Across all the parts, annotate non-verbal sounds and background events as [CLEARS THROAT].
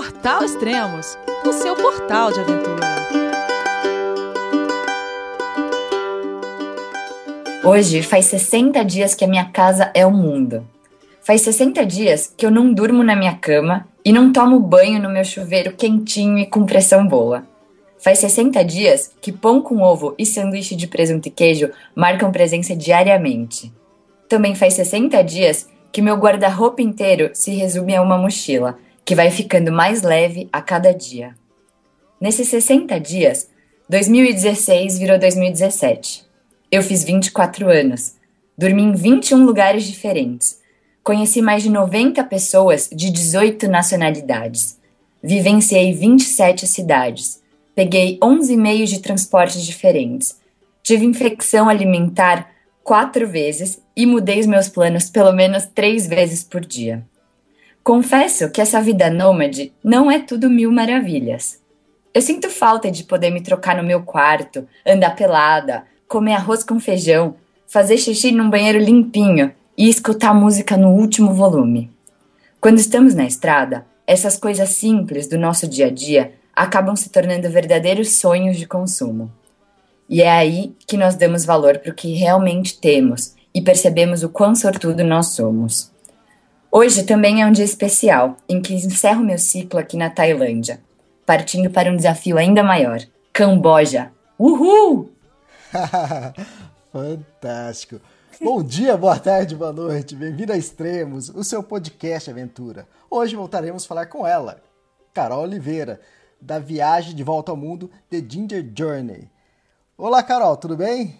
Portal Extremos, o seu portal de aventura. Hoje faz 60 dias que a minha casa é o mundo. Faz 60 dias que eu não durmo na minha cama e não tomo banho no meu chuveiro quentinho e com pressão boa. Faz 60 dias que pão com ovo e sanduíche de presunto e queijo marcam presença diariamente. Também faz 60 dias que meu guarda-roupa inteiro se resume a uma mochila, que vai ficando mais leve a cada dia. Nesses 60 dias, 2016 virou 2017. Eu fiz 24 anos, dormi em 21 lugares diferentes, conheci mais de 90 pessoas de 18 nacionalidades, vivenciei 27 cidades Peguei 11 meios de transporte diferentes. Tive infecção alimentar quatro vezes e mudei os meus planos pelo menos três vezes por dia. Confesso que essa vida nômade não é tudo mil maravilhas. Eu sinto falta de poder me trocar no meu quarto, andar pelada, comer arroz com feijão, fazer xixi num banheiro limpinho e escutar música no último volume. Quando estamos na estrada, essas coisas simples do nosso dia a dia acabam se tornando verdadeiros sonhos de consumo. E é aí que nós damos valor para o que realmente temos e percebemos o quão sortudo nós somos. Hoje também é um dia especial, em que encerro meu ciclo aqui na Tailândia, partindo para um desafio ainda maior: Camboja. Uhul! [LAUGHS] Fantástico! Bom dia, boa tarde, boa noite, bem-vindo a Extremos, o seu podcast aventura. Hoje voltaremos a falar com ela, Carol Oliveira, da viagem de volta ao mundo The Ginger Journey. Olá, Carol, tudo bem?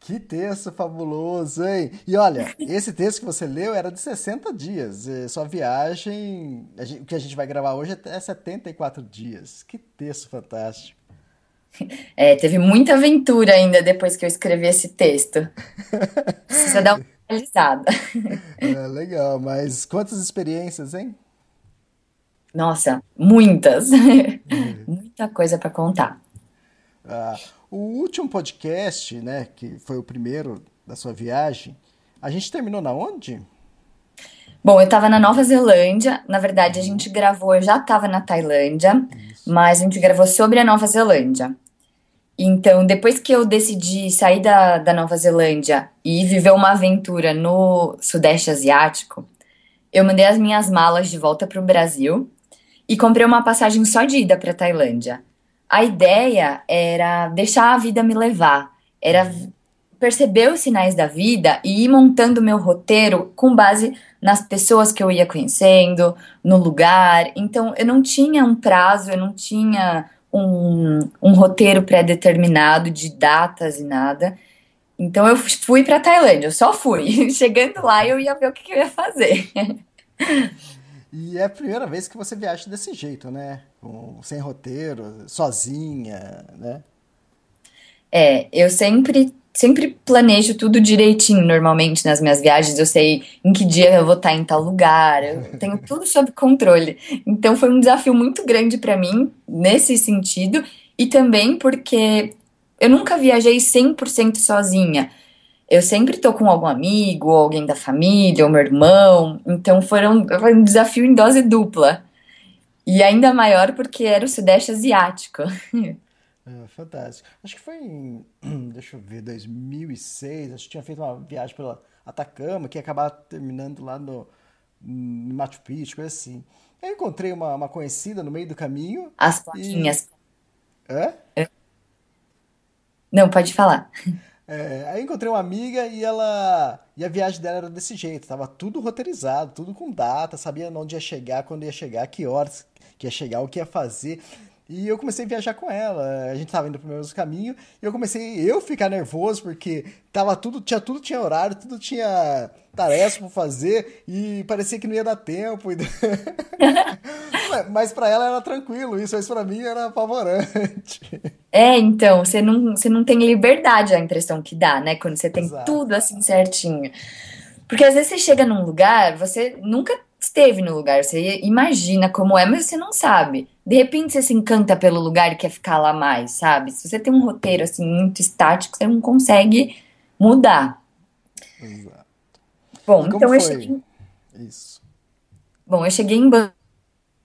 Que texto fabuloso, hein? E olha, [LAUGHS] esse texto que você leu era de 60 dias. Sua viagem, o que a gente vai gravar hoje é 74 dias. Que texto fantástico. É, teve muita aventura ainda depois que eu escrevi esse texto. Precisa dar uma [LAUGHS] analisada. É, legal, mas quantas experiências, hein? Nossa, muitas. É. [LAUGHS] Muita coisa para contar. Ah, o último podcast, né, que foi o primeiro da sua viagem, a gente terminou na onde? Bom, eu estava na Nova Zelândia. Na verdade, a gente gravou, eu já estava na Tailândia, Isso. mas a gente gravou sobre a Nova Zelândia. Então, depois que eu decidi sair da, da Nova Zelândia e viver uma aventura no Sudeste Asiático, eu mandei as minhas malas de volta para o Brasil e comprei uma passagem só de ida para Tailândia a ideia era deixar a vida me levar, era perceber os sinais da vida e ir montando meu roteiro com base nas pessoas que eu ia conhecendo, no lugar. Então, eu não tinha um prazo, eu não tinha um, um roteiro pré-determinado de datas e nada. Então, eu fui para Tailândia, eu só fui. [LAUGHS] Chegando lá, eu ia ver o que, que eu ia fazer. [LAUGHS] E é a primeira vez que você viaja desse jeito, né? Com, sem roteiro, sozinha, né? É, eu sempre sempre planejo tudo direitinho normalmente nas minhas viagens. Eu sei em que dia eu vou estar em tal lugar, eu tenho [LAUGHS] tudo sob controle. Então foi um desafio muito grande para mim nesse sentido e também porque eu nunca viajei 100% sozinha eu sempre tô com algum amigo, ou alguém da família, ou meu irmão. Então foram, foi um desafio em dose dupla. E ainda maior porque era o Sudeste Asiático. É, fantástico. Acho que foi em, [CLEARS THROAT] deixa eu ver, 2006. Acho que tinha feito uma viagem pela Atacama, que ia acabar terminando lá no, no Machu Picchu, coisa assim. Eu encontrei uma, uma conhecida no meio do caminho. As plaquinhas. E... Hã? Não, pode falar. É, aí encontrei uma amiga e ela. E a viagem dela era desse jeito, tava tudo roteirizado, tudo com data, sabia onde ia chegar, quando ia chegar, que horas que ia chegar, o que ia fazer. E eu comecei a viajar com ela. A gente tava indo pro mesmo caminho. E eu comecei eu ficar nervoso, porque tava tudo, tinha tudo tinha horário, tudo tinha tarefa pra fazer. E parecia que não ia dar tempo. [LAUGHS] mas para ela era tranquilo, isso, mas pra mim era apavorante. É, então, você não, você não tem liberdade, a impressão que dá, né? Quando você tem Exato. tudo assim certinho. Porque às vezes você chega num lugar, você nunca esteve no lugar, você imagina como é, mas você não sabe. De repente você se encanta pelo lugar e quer ficar lá mais, sabe? Se você tem um roteiro assim muito estático, você não consegue mudar. Exato. Bom, então eu foi? cheguei, Isso. bom, eu cheguei em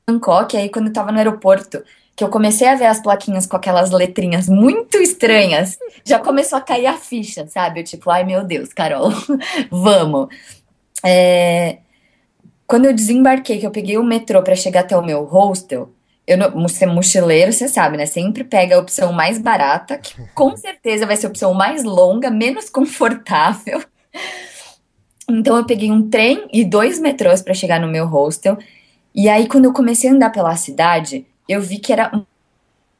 Bangkok, aí quando eu tava no aeroporto, que eu comecei a ver as plaquinhas com aquelas letrinhas muito estranhas, já começou a cair a ficha, sabe? Eu tipo, ai meu Deus, Carol, [LAUGHS] vamos. É, Quando eu desembarquei, que eu peguei o metrô pra chegar até o meu hostel, eu não, você é mochileiro, você sabe, né? Sempre pega a opção mais barata, que com [LAUGHS] certeza vai ser a opção mais longa, menos confortável. Então eu peguei um trem e dois metrôs pra chegar no meu hostel. E aí, quando eu comecei a andar pela cidade, eu vi que era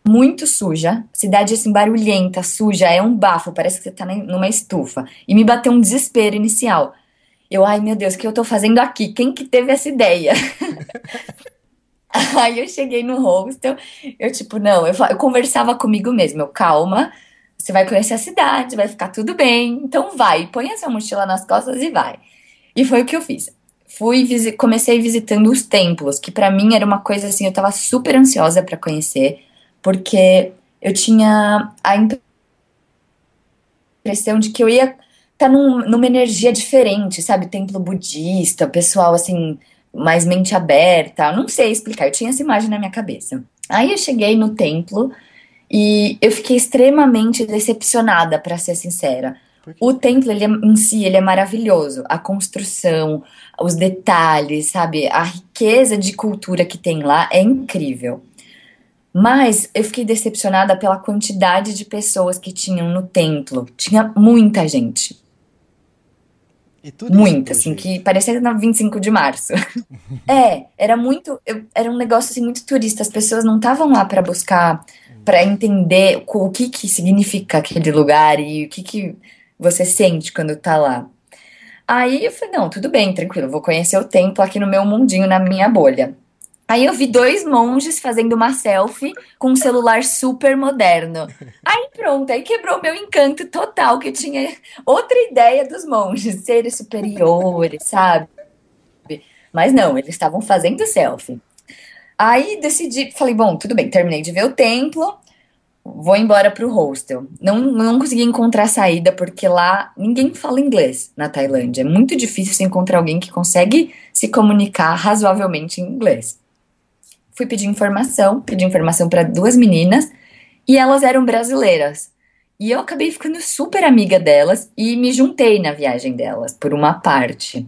muito suja. Cidade assim, barulhenta, suja, é um bafo, parece que você tá numa estufa. E me bateu um desespero inicial. Eu, ai meu Deus, o que eu tô fazendo aqui? Quem que teve essa ideia? [LAUGHS] Aí eu cheguei no hostel, eu tipo, não, eu, eu conversava comigo mesmo, eu, calma, você vai conhecer a cidade, vai ficar tudo bem, então vai, põe a sua mochila nas costas e vai. E foi o que eu fiz. Fui, comecei visitando os templos, que pra mim era uma coisa assim, eu tava super ansiosa pra conhecer, porque eu tinha a impressão de que eu ia estar num, numa energia diferente, sabe? Templo budista, pessoal assim, mais mente aberta, não sei explicar, eu tinha essa imagem na minha cabeça. Aí eu cheguei no templo e eu fiquei extremamente decepcionada, pra ser sincera. O templo, ele é- em si, ele é maravilhoso. A construção, os detalhes, sabe? A riqueza de cultura que tem lá é incrível. Mas eu fiquei decepcionada pela quantidade de pessoas que tinham no templo. Tinha muita gente. Pelo assim, jeito. que parecia na 25 de março. [LAUGHS] É, era muito, eu- era um negócio assim muito turista. As pessoas não estavam lá para buscar, para entender o, o que que significa aquele lugar e o que que você sente quando tá lá. Aí eu falei, não, tudo bem, tranquilo, vou conhecer o templo aqui no meu mundinho, na minha bolha. Aí eu vi dois monges fazendo uma selfie com um celular super moderno. Aí pronto, aí quebrou meu encanto total, que eu tinha outra ideia dos monges, seres superiores, sabe? Mas não, eles estavam fazendo selfie. Aí decidi, falei, bom, tudo bem, terminei de ver o templo, vou embora pro hostel. Não, não consegui encontrar saída porque lá ninguém fala inglês na Tailândia. É muito difícil encontrar alguém que consegue se comunicar razoavelmente em inglês. Fui pedir informação, pedi informação para duas meninas e elas eram brasileiras. E eu acabei ficando super amiga delas e me juntei na viagem delas, por uma parte.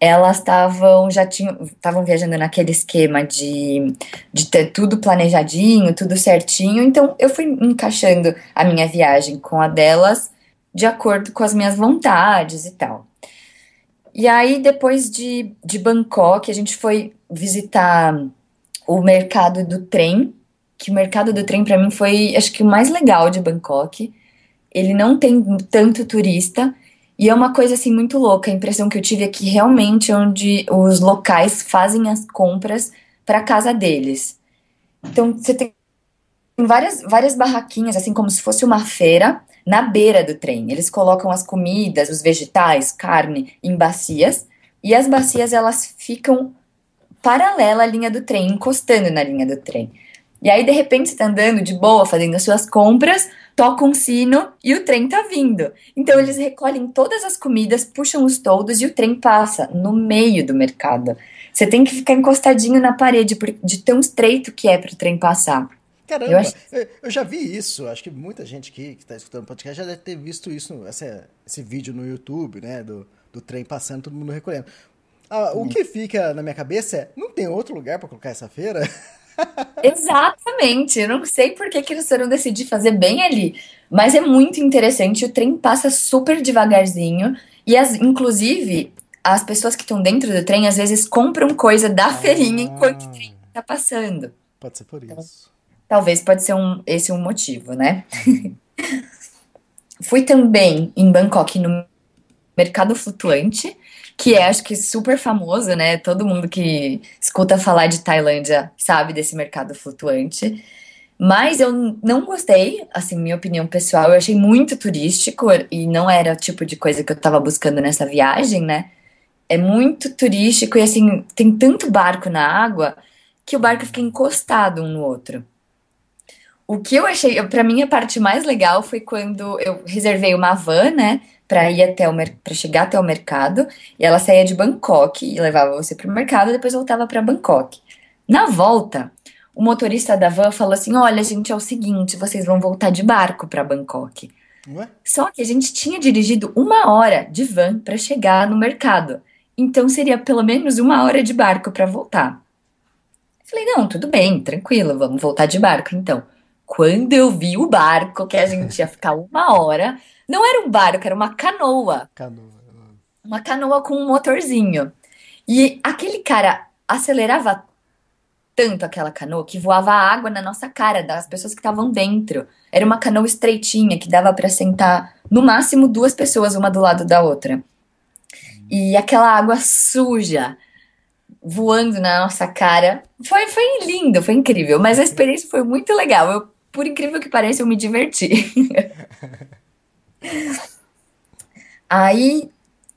Elas estavam, já tinham, estavam viajando naquele esquema de, de ter tudo planejadinho, tudo certinho. Então eu fui encaixando a minha viagem com a delas de acordo com as minhas vontades e tal. E aí, depois de, de Bangkok, a gente foi visitar o mercado do trem, que o mercado do trem para mim foi, acho que o mais legal de Bangkok. Ele não tem tanto turista e é uma coisa assim muito louca. A impressão que eu tive é que realmente é onde os locais fazem as compras para casa deles. Então você tem várias várias barraquinhas assim como se fosse uma feira na beira do trem. Eles colocam as comidas, os vegetais, carne em bacias e as bacias elas ficam paralela à linha do trem, encostando na linha do trem. E aí, de repente, você tá andando de boa, fazendo as suas compras, toca um sino e o trem tá vindo. Então, eles recolhem todas as comidas, puxam os toldos e o trem passa no meio do mercado. Você tem que ficar encostadinho na parede, de tão estreito que é pro trem passar. Caramba, Eu acho- eu, já vi isso. Acho que muita gente aqui que está escutando o podcast já deve ter visto isso, essa- esse vídeo no YouTube, né? Do, do trem passando, todo mundo recolhendo. Ah, o que fica na minha cabeça é: não tem outro lugar para colocar essa feira? [LAUGHS] Exatamente, eu não sei por que, que eles foram decidir fazer bem ali, mas é muito interessante. O trem passa super devagarzinho e, as, inclusive, as pessoas que estão dentro do trem às vezes compram coisa da feirinha enquanto o trem tá passando. Pode ser por isso. Talvez pode ser um, esse um motivo, né? [LAUGHS] Fui também em Bangkok no mercado flutuante, que é acho que super famoso, né? Todo mundo que escuta falar de Tailândia sabe desse mercado flutuante. Mas eu não gostei, assim, minha opinião pessoal, eu achei muito turístico e não era o tipo de coisa que eu tava buscando nessa viagem, né? É muito turístico e assim, tem tanto barco na água que o barco fica encostado um no outro. O que eu achei, para mim a parte mais legal foi quando eu reservei uma van, né, para ir até o para chegar até o mercado, e ela saía de Bangkok e levava você para o mercado e depois voltava para Bangkok. Na volta, o motorista da van falou assim: Olha, gente, é o seguinte, vocês vão voltar de barco para Bangkok. Ué? Só que a gente tinha dirigido uma hora de van para chegar no mercado. Então seria pelo menos uma hora de barco para voltar. Falei, não, tudo bem, tranquilo, vamos voltar de barco então. Quando eu vi o barco, que a gente ia ficar uma hora, não era um barco, era uma canoa. Canoa. Uma canoa com um motorzinho. E aquele cara acelerava tanto aquela canoa que voava água na nossa cara das pessoas que estavam dentro. Era uma canoa estreitinha que dava para sentar no máximo duas pessoas uma do lado da outra. E aquela água suja voando na nossa cara. Foi, foi lindo, foi incrível, mas a experiência foi muito legal. Eu, por incrível que pareça, eu me diverti. [LAUGHS] Aí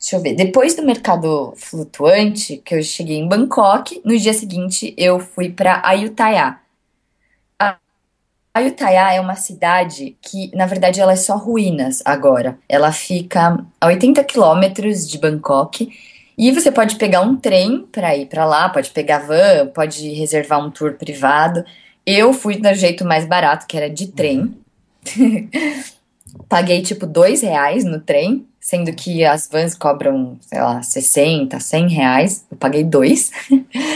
Deixa eu ver. Depois do mercado flutuante, que eu cheguei em Bangkok, no dia seguinte eu fui para Ayutthaya. Ayutthaya é uma cidade que, na verdade, ela é só ruínas agora. Ela fica a 80 quilômetros de Bangkok e você pode pegar um trem para ir para lá, pode pegar van, pode reservar um tour privado. Eu fui do jeito mais barato, que era de trem. [LAUGHS] Paguei tipo dois reais no trem sendo que as vans cobram, sei lá, 60, 100 reais, eu paguei dois.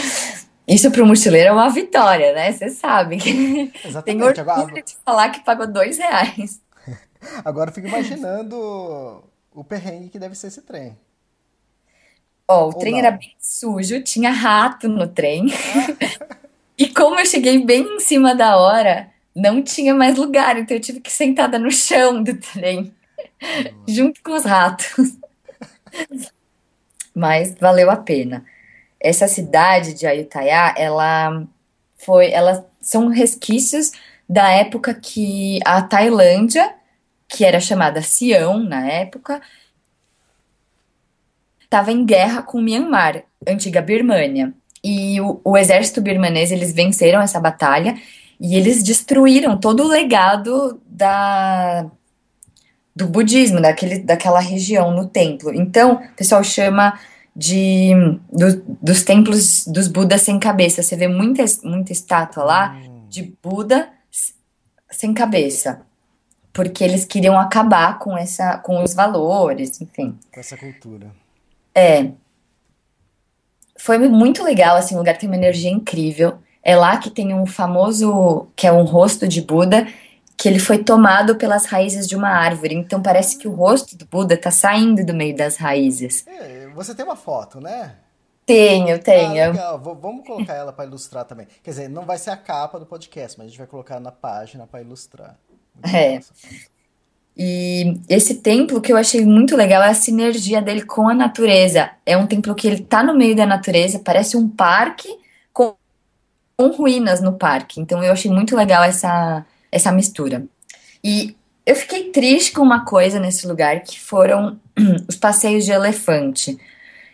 [LAUGHS] Isso para o mochileiro é uma vitória, né? Você sabe [LAUGHS] Exatamente. tem orgulho Agora, de falar que pagou dois reais. agora eu fico imaginando o perrengue que deve ser esse trem. Ó, o Ou trem não. era bem sujo, tinha rato no trem. E como eu cheguei bem em cima da hora, não tinha mais lugar, então eu tive que ir sentada no chão do trem, junto com os ratos. Mas valeu a pena. Essa cidade de Ayutthaya, ela foi, ela são resquícios da época que a Tailândia, que era chamada Sião na época, estava em guerra com o Myanmar, antiga Birmânia. E o, o exército birmanês, eles venceram essa batalha e eles destruíram todo o legado da, do budismo, daquele, daquela região no templo. Então, o pessoal chama de do- dos templos dos Budas sem cabeça. Você vê muita, muita estátua lá de Buda sem cabeça. Porque eles queriam acabar com essa, com os valores, enfim. Com essa cultura. É. Foi muito legal, assim, o lugar tem uma energia incrível. É lá que tem um famoso, que é um rosto de Buda, que ele foi tomado pelas raízes de uma árvore. Então parece que o rosto do Buda tá saindo do meio das raízes. É, você tem uma foto, né? Tenho, Ah, tenho. legal. V- vamos colocar ela para ilustrar também. Quer dizer, não vai ser a capa do podcast, mas a gente vai colocar na página para ilustrar. Muito É. massa. E esse templo que eu achei muito legal é a sinergia dele com a natureza. É um templo que ele tá no meio da natureza, parece um parque com, com ruínas no parque. Então eu achei muito legal essa, essa mistura. E eu fiquei triste com uma coisa nesse lugar, que foram [CLEARS THROAT] os passeios de elefante.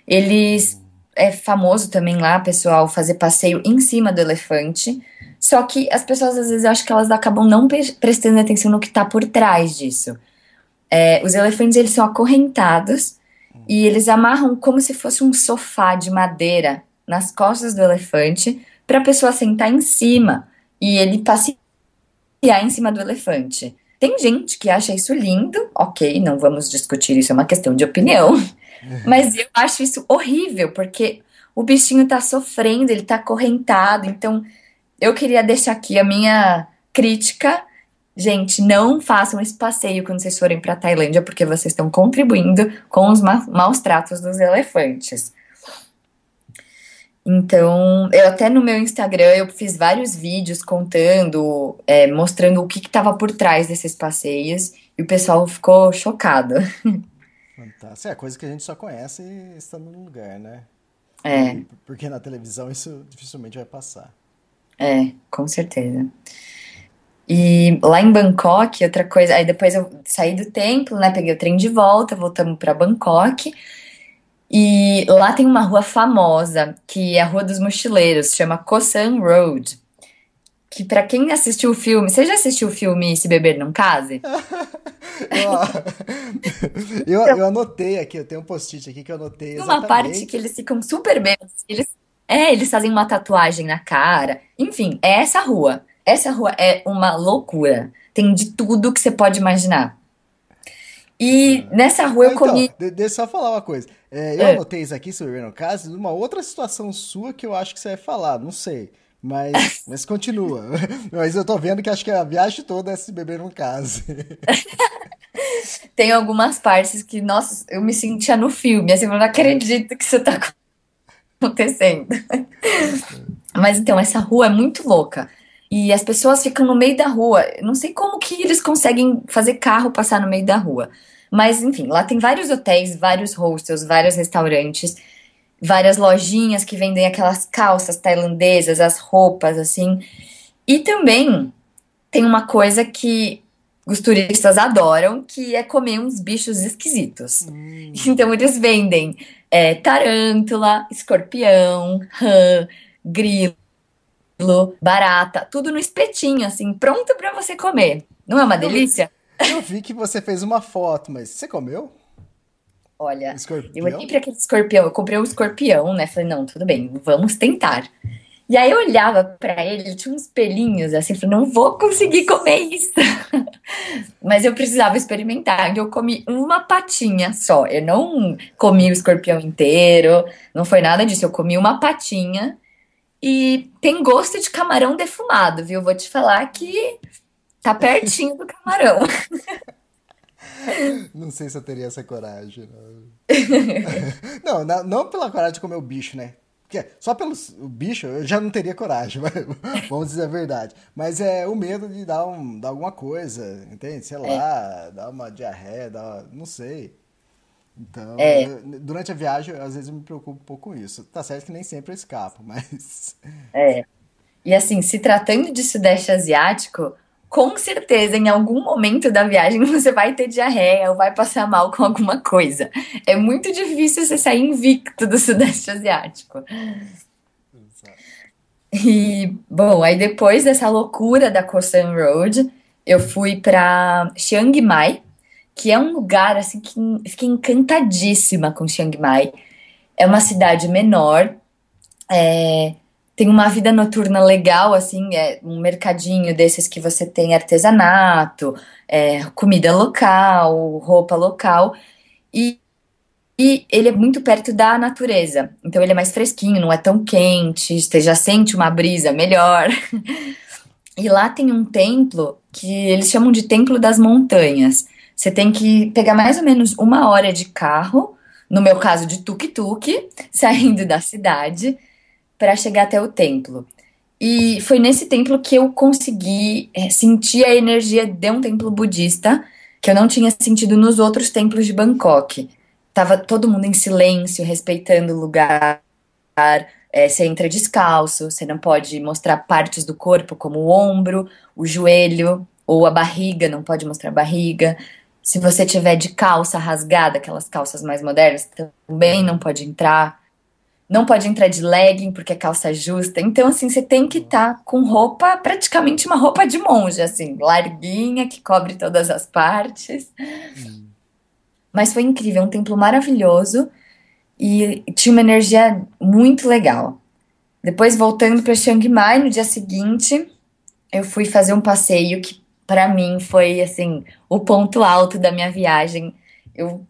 Eles é famoso também lá, pessoal, fazer passeio em cima do elefante. Só que as pessoas, às vezes, acho que elas acabam não pre- prestando atenção no que está por trás disso. É, os elefantes, eles são acorrentados e eles amarram como se fosse um sofá de madeira nas costas do elefante para a pessoa sentar em cima e ele passear em cima do elefante. Tem gente que acha isso lindo, ok, não vamos discutir isso, é uma questão de opinião. Mas eu acho isso horrível, porque o bichinho tá sofrendo, ele tá acorrentado. Então, eu queria deixar aqui a minha crítica. Gente, não façam esse passeio quando vocês forem pra Tailândia, porque vocês estão contribuindo com os ma maus tratos dos elefantes. Então, eu até no meu Instagram eu fiz vários vídeos contando, é, mostrando o que estava por trás desses passeios e o pessoal ficou chocado. [LAUGHS] Fantástico. É coisa que a gente só conhece estando no lugar, né? É. Porque na televisão isso dificilmente vai passar. É, com certeza. E lá em Bangkok, outra coisa, aí depois eu saí do templo, né? Peguei o trem de volta, voltamos para Bangkok. E lá tem uma rua famosa, que é a Rua dos Mochileiros, chama Koh San Road. Que para quem assistiu o filme, você já assistiu o filme Se Beber Não Case? [LAUGHS] [LAUGHS] eu, eu, anotei aqui, eu tenho um post-it aqui que eu anotei exatamente. Uma parte que eles ficam super bem, eles, é, eles fazem uma tatuagem na cara. Enfim, é essa rua. Essa rua é uma loucura. Tem de tudo que você pode imaginar. E ah. nessa rua eu então, comi. Deixa eu só falar uma coisa. É, eu é. anotei isso aqui sobre o caso de uma outra situação sua que eu acho que você vai falar, não sei. Mas, mas continua. [LAUGHS] mas eu tô vendo que acho que a viagem toda é se beber no caso. [LAUGHS] Tem algumas partes que, nossa, eu me sentia no filme, assim, eu não acredito que isso tá acontecendo. [LAUGHS] mas então, essa rua é muito louca. E as pessoas ficam no meio da rua. Não sei como que eles conseguem fazer carro passar no meio da rua. Mas, enfim, lá tem vários hotéis, vários hostels, vários restaurantes, várias lojinhas que vendem aquelas calças tailandesas, as roupas, assim. E também tem uma coisa que os turistas adoram, que é comer uns bichos esquisitos. Hum. Então, eles vendem é, tarântula, escorpião, rã, grilo barata, tudo no espetinho, assim, pronto para você comer. Não é uma delícia? Eu vi que você fez uma foto, mas você comeu? Olha, escorpião? eu olhei para aquele escorpião, eu comprei um escorpião, né? Falei, não, tudo bem, vamos tentar. E aí eu olhava para ele, tinha uns pelinhos assim, falei, não vou conseguir comer isso. [LAUGHS] Mas eu precisava experimentar. Então eu comi uma patinha só. Eu não comi o escorpião inteiro, não foi nada disso. Eu comi uma patinha e tem gosto de camarão defumado, viu? Vou te falar que tá pertinho do camarão. [LAUGHS] [LAUGHS] Não sei se eu teria essa coragem. Não, [LAUGHS] não, não pela coragem de comer o bicho, né? Porque só pelo bicho eu já não teria coragem, [LAUGHS] vamos dizer a verdade. Mas é o medo de dar, um, dar alguma coisa, entende? Sei lá, é. dar uma diarreia, dar, não sei. Então, é. eu, durante a viagem, às vezes eu me preocupo um pouco com isso. Tá certo que nem sempre eu escapo, mas. É. E assim, se tratando de Sudeste Asiático, com certeza em algum momento da viagem [LAUGHS] você vai ter diarreia ou vai passar mal com alguma coisa. É muito difícil você sair invicto do [LAUGHS] Sudeste Asiático. E, bom, aí depois dessa loucura da Kosan Road, eu fui para Chiang Mai, que é um lugar assim que fiquei encantadíssima com Chiang Mai. É uma cidade menor, é, tem uma vida noturna legal, assim, é um mercadinho desses que você tem artesanato, é, comida local, roupa local, e, e ele é muito perto da natureza. Então ele é mais fresquinho, não é tão quente, você já sente uma brisa melhor. [LAUGHS] e lá tem um templo que eles chamam de Templo das Montanhas você tem que pegar mais ou menos uma hora de carro, no meu caso de tuk-tuk, [LAUGHS] saindo da cidade, para chegar até o templo. E foi nesse templo que eu consegui é, sentir a energia de um templo budista que eu não tinha sentido nos outros templos de Bangkok. Tava todo mundo em silêncio, respeitando o lugar. É, você entra descalço, você não pode mostrar partes do corpo como o ombro, o joelho ou a barriga, não pode mostrar barriga. Se você tiver de calça rasgada, aquelas calças mais modernas, também não pode entrar. Não pode entrar de legging porque é calça justa. Então, assim, você tem que estar tá com roupa, praticamente uma roupa de monge, assim, larguinha, que cobre todas as partes. Hum. Mas foi incrível, um templo maravilhoso e tinha uma energia muito legal. Depois, voltando para Chiang Mai, no dia seguinte, eu fui fazer um passeio que para mim foi assim o ponto alto da minha viagem. Eu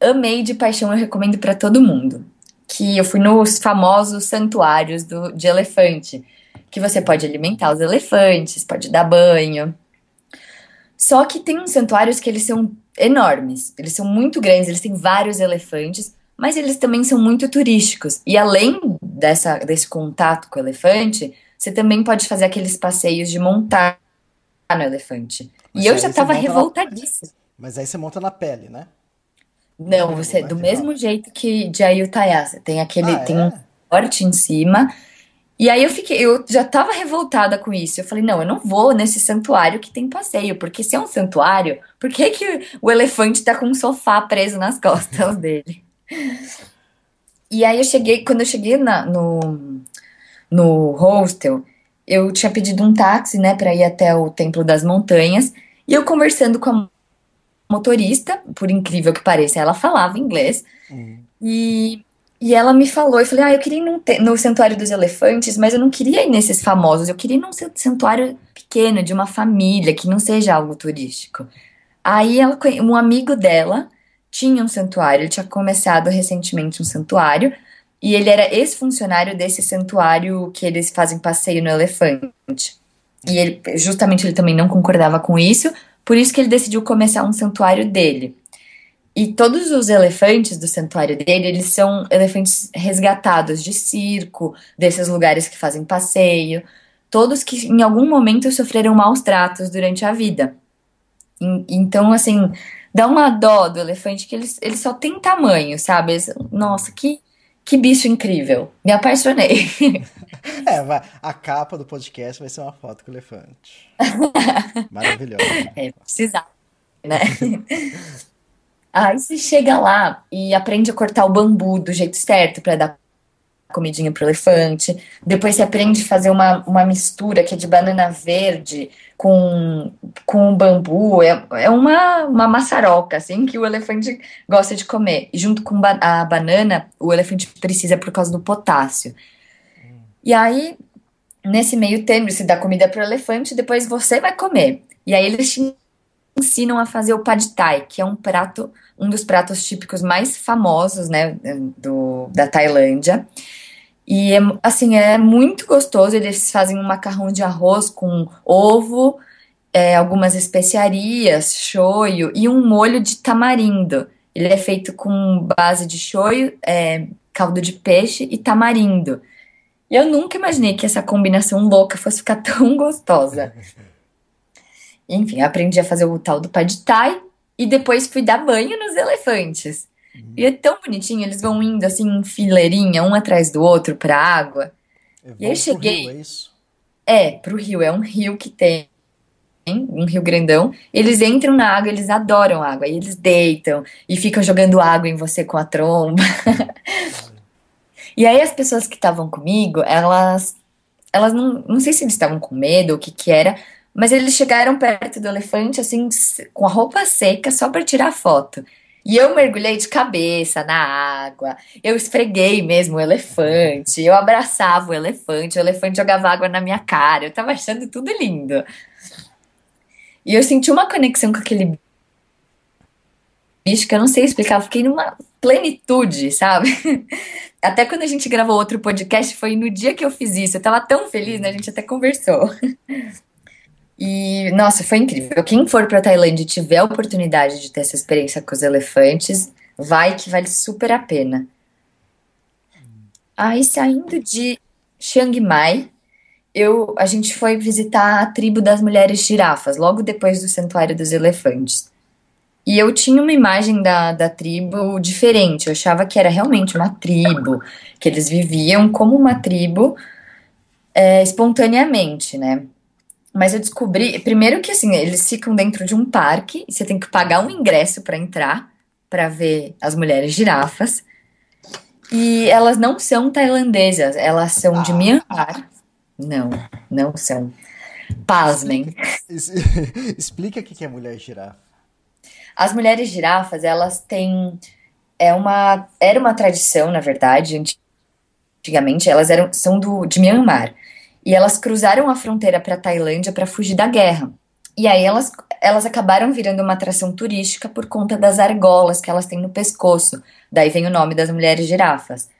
amei de paixão, eu recomendo para todo mundo. Que eu fui nos famosos santuários do, de elefante, que você pode alimentar os elefantes, pode dar banho. Só que tem uns santuários que eles são enormes, eles são muito grandes, eles têm vários elefantes, mas eles também são muito turísticos. E além dessa, desse contato com o elefante, você também pode fazer aqueles passeios de montar no elefante. Mas E eu já você tava monta na- revoltadíssima. Mas aí você monta na pele, né? Não, você, do mesmo jeito que de Ayutthaya, tem aquele, Ah, tem é? um corte em cima. E aí eu fiquei, eu já tava revoltada com isso. Eu falei, não, eu não vou nesse santuário que tem passeio, porque se é um santuário, por que que o elefante tá com um sofá preso nas [LAUGHS] costas dele? E aí eu cheguei, quando eu cheguei na- no, no hostel, eu tinha pedido um táxi, né, para ir até o Templo das Montanhas, e eu conversando com a motorista, por incrível que pareça, ela falava inglês, e, e ela me falou, eu falei, ah, eu queria ir te- no Santuário dos Elefantes, mas eu não queria ir nesses famosos, eu queria ir num san- santuário pequeno, de uma família, que não seja algo turístico. Aí ela, um amigo dela tinha um santuário, ele tinha começado recentemente um santuário, e ele era ex-funcionário desse santuário que eles fazem passeio no elefante. E ele, justamente ele também não concordava com isso, por isso que ele decidiu começar um santuário dele. E todos os elefantes do santuário dele, eles são elefantes resgatados de circo, desses lugares que fazem passeio, todos que em algum momento sofreram maus tratos durante a vida. En- Então, assim, dá uma dó do elefante que eles, ele só tem tamanho, sabe? Eles- nossa, que, que bicho incrível. Me apaixonei. [LAUGHS] É, vai, a capa do podcast vai ser uma foto com o elefante. [LAUGHS] Maravilhosa. É, precisava, né? [LAUGHS] Aí você chega lá e aprende a cortar o bambu do jeito certo para dar comidinha pro elefante. Depois você aprende a fazer uma, uma mistura que é de banana verde com, com bambu. É, é uma, uma maçaroca, assim, que o elefante gosta de comer. E junto com ba- a banana, o elefante precisa por causa do potássio. E aí, nesse meio termo, você dá comida pro elefante, depois você vai comer. E aí eles te ensinam a fazer o pad thai, que é um prato, um dos pratos típicos mais famosos, né, do, da Tailândia. E é, assim, é muito gostoso. Eles fazem um macarrão de arroz com ovo, é, algumas especiarias, shoyu e um molho de tamarindo. Ele é feito com base de shoyu, é, caldo de peixe e tamarindo. E eu nunca imaginei que essa combinação louca fosse ficar [LAUGHS] tão gostosa. Enfim, aprendi a fazer o tal do pad thai e depois fui dar banho nos elefantes. E é tão bonitinho, eles vão indo assim em fileirinha, um atrás do outro pra água. Eu E aí cheguei- Rio, é isso? É, pro rio, é um rio que tem, um rio grandão. Eles entram na água, eles adoram água, e eles deitam e ficam jogando água em você com a tromba. [LAUGHS] E aí as pessoas que estavam comigo, elas, elas não, não sei se eles estavam com medo ou o que que era, mas eles chegaram perto do elefante assim, com a roupa seca só para tirar foto. E eu mergulhei de cabeça na água, eu esfreguei mesmo o elefante, eu abraçava o elefante, o elefante jogava água na minha cara, eu tava achando tudo lindo. E eu senti uma conexão com aquele bicho que eu não sei explicar, eu fiquei numa plenitude, sabe? [LAUGHS] Até quando a gente gravou outro podcast, foi no dia que eu fiz isso. Eu tava tão feliz, né? A gente até conversou. [LAUGHS] E, nossa, foi incrível. Quem for pra Tailândia e tiver a oportunidade de ter essa experiência com os elefantes, vai que vale super a pena. Aí, saindo de Chiang Mai, eu, a gente foi visitar a tribo das mulheres girafas, logo depois do Santuário dos Elefantes. E eu tinha uma imagem da, da tribo diferente. Eu achava que era realmente uma tribo, que eles viviam como uma tribo é, espontaneamente, né? Mas eu descobri, primeiro que assim, eles ficam dentro de um parque e você tem que pagar um ingresso para entrar, para ver as mulheres girafas. E elas não são tailandesas, elas são de Ah. Myanmar. Não, não são. Pasmem. [LAUGHS] Explica o que que é mulher girafa. As mulheres girafas, elas têm é uma era uma tradição, na verdade, antigamente elas eram são do de Myanmar. E elas cruzaram a fronteira para a Tailândia para fugir da guerra. E aí elas elas acabaram virando uma atração turística por conta das argolas que elas têm no pescoço. Daí vem o nome das mulheres girafas.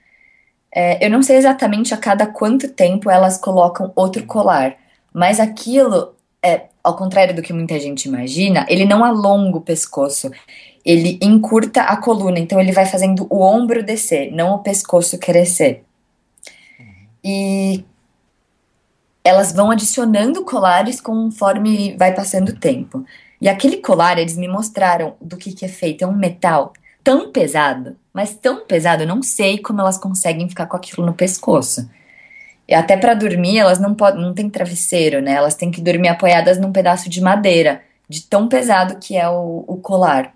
É, eu não sei exatamente a cada quanto tempo elas colocam outro colar, mas aquilo é, ao contrário do que muita gente imagina, ele não alonga o pescoço, ele encurta a coluna, então ele vai fazendo o ombro descer, não o pescoço crescer. e elas vão adicionando colares conforme vai passando o tempo. E aquele colar, eles me mostraram do que, que é feito. É um metal tão pesado, mas tão pesado, eu não sei como elas conseguem ficar com aquilo no pescoço. E até para dormir, elas não podem, não tem travesseiro, né? Elas têm que dormir apoiadas num pedaço de madeira, de tão pesado que é o, o colar.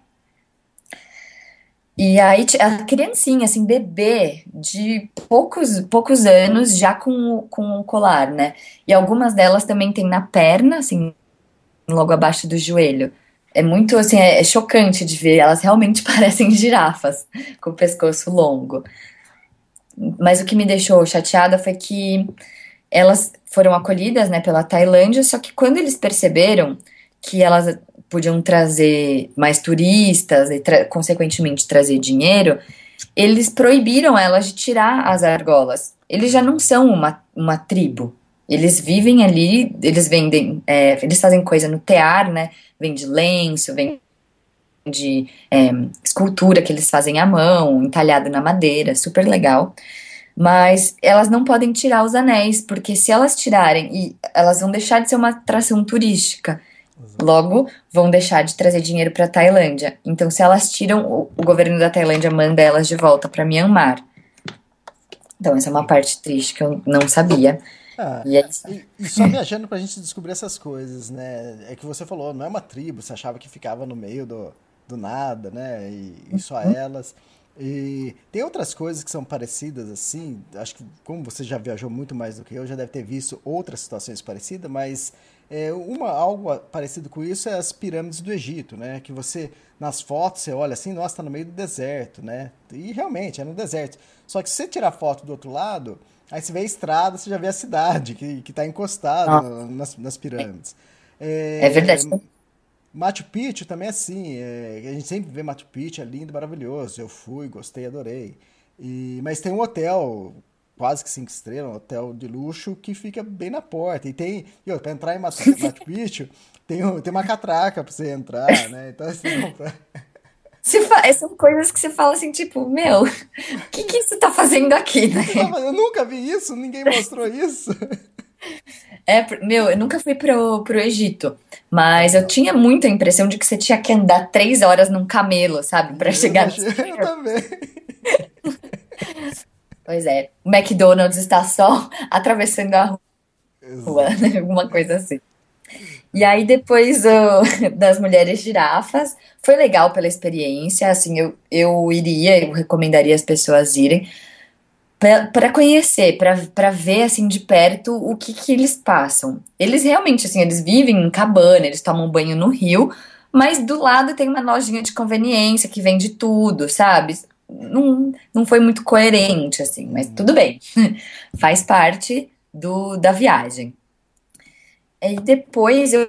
E aí a criancinha, assim, bebê de poucos, poucos anos já com, com o colar, né? E algumas delas também tem na perna, assim, logo abaixo do joelho. É muito, assim, é, é chocante de ver. Elas realmente [LAUGHS] parecem girafas com o pescoço longo. Mas o que me deixou chateada foi que elas foram acolhidas, né, pela Tailândia, só que quando eles perceberam que elas podiam trazer mais turistas e, tra consequentemente, trazer dinheiro, eles proibiram elas de tirar as argolas. Eles já não são uma, uma tribo. Eles vivem ali, eles vendem, é, eles fazem coisa no tear, né? Vende lenço, vende é, escultura que eles fazem à mão, entalhado na madeira, super legal. Mas elas não podem tirar os anéis, porque se elas tirarem, elas vão deixar de ser uma atração turística. Logo, vão deixar de trazer dinheiro para a Tailândia. Então, se elas tiram, o, governo da Tailândia manda elas de volta para Myanmar. Então, essa é uma parte triste que eu não sabia. Ah, e, é e, e, só viajando pra gente descobrir essas coisas, né? É que você falou, não é uma tribo, você achava que ficava no meio do, do nada, né? E, e só uhum. elas. E tem outras coisas que são parecidas assim. Acho que, como você já viajou muito mais do que eu, já deve ter visto outras situações parecidas, mas é, uma, algo parecido com isso é as pirâmides do Egito, né? Que você, nas fotos, você olha assim, nossa, tá no meio do deserto, né? E realmente, é no deserto. Só que se você tirar foto do outro lado, aí você vê a estrada, você já vê a cidade que, que tá encostada ah. nas, nas pirâmides. É, é verdade. Machu Picchu também é assim. É, a gente sempre vê Machu Picchu, é lindo, maravilhoso. Eu fui, gostei, adorei. E, mas tem um hotel quase que cinco estrelas, um hotel de luxo que fica bem na porta. E tem, e, para entrar em Machu, [LAUGHS] Machu Picchu, tem, tem uma catraca para você entrar, né? Então, assim, pra... São coisas que você fala assim, tipo, meu, o que, que você tá fazendo aqui, né? Eu nunca vi isso, ninguém mostrou isso. É, meu, eu nunca fui pro, pro Egito, mas eu tinha muita impressão de que você tinha que andar três horas num camelo, sabe, para chegar. Eu, eu também. [LAUGHS] Pois é. O McDonald's está só [LAUGHS] atravessando a rua, né? alguma coisa assim. E aí, depois uh, [LAUGHS] das mulheres girafas, foi legal pela experiência. Assim, eu, eu iria, eu recomendaria as pessoas irem para conhecer, para ver assim de perto o que, que eles passam. Eles realmente, assim, eles vivem em cabana, eles tomam banho no rio, mas do lado tem uma lojinha de conveniência que vende tudo, sabe? Não, não foi muito coerente, assim, mas uhum. tudo bem. [LAUGHS] Faz parte do, da viagem. E depois eu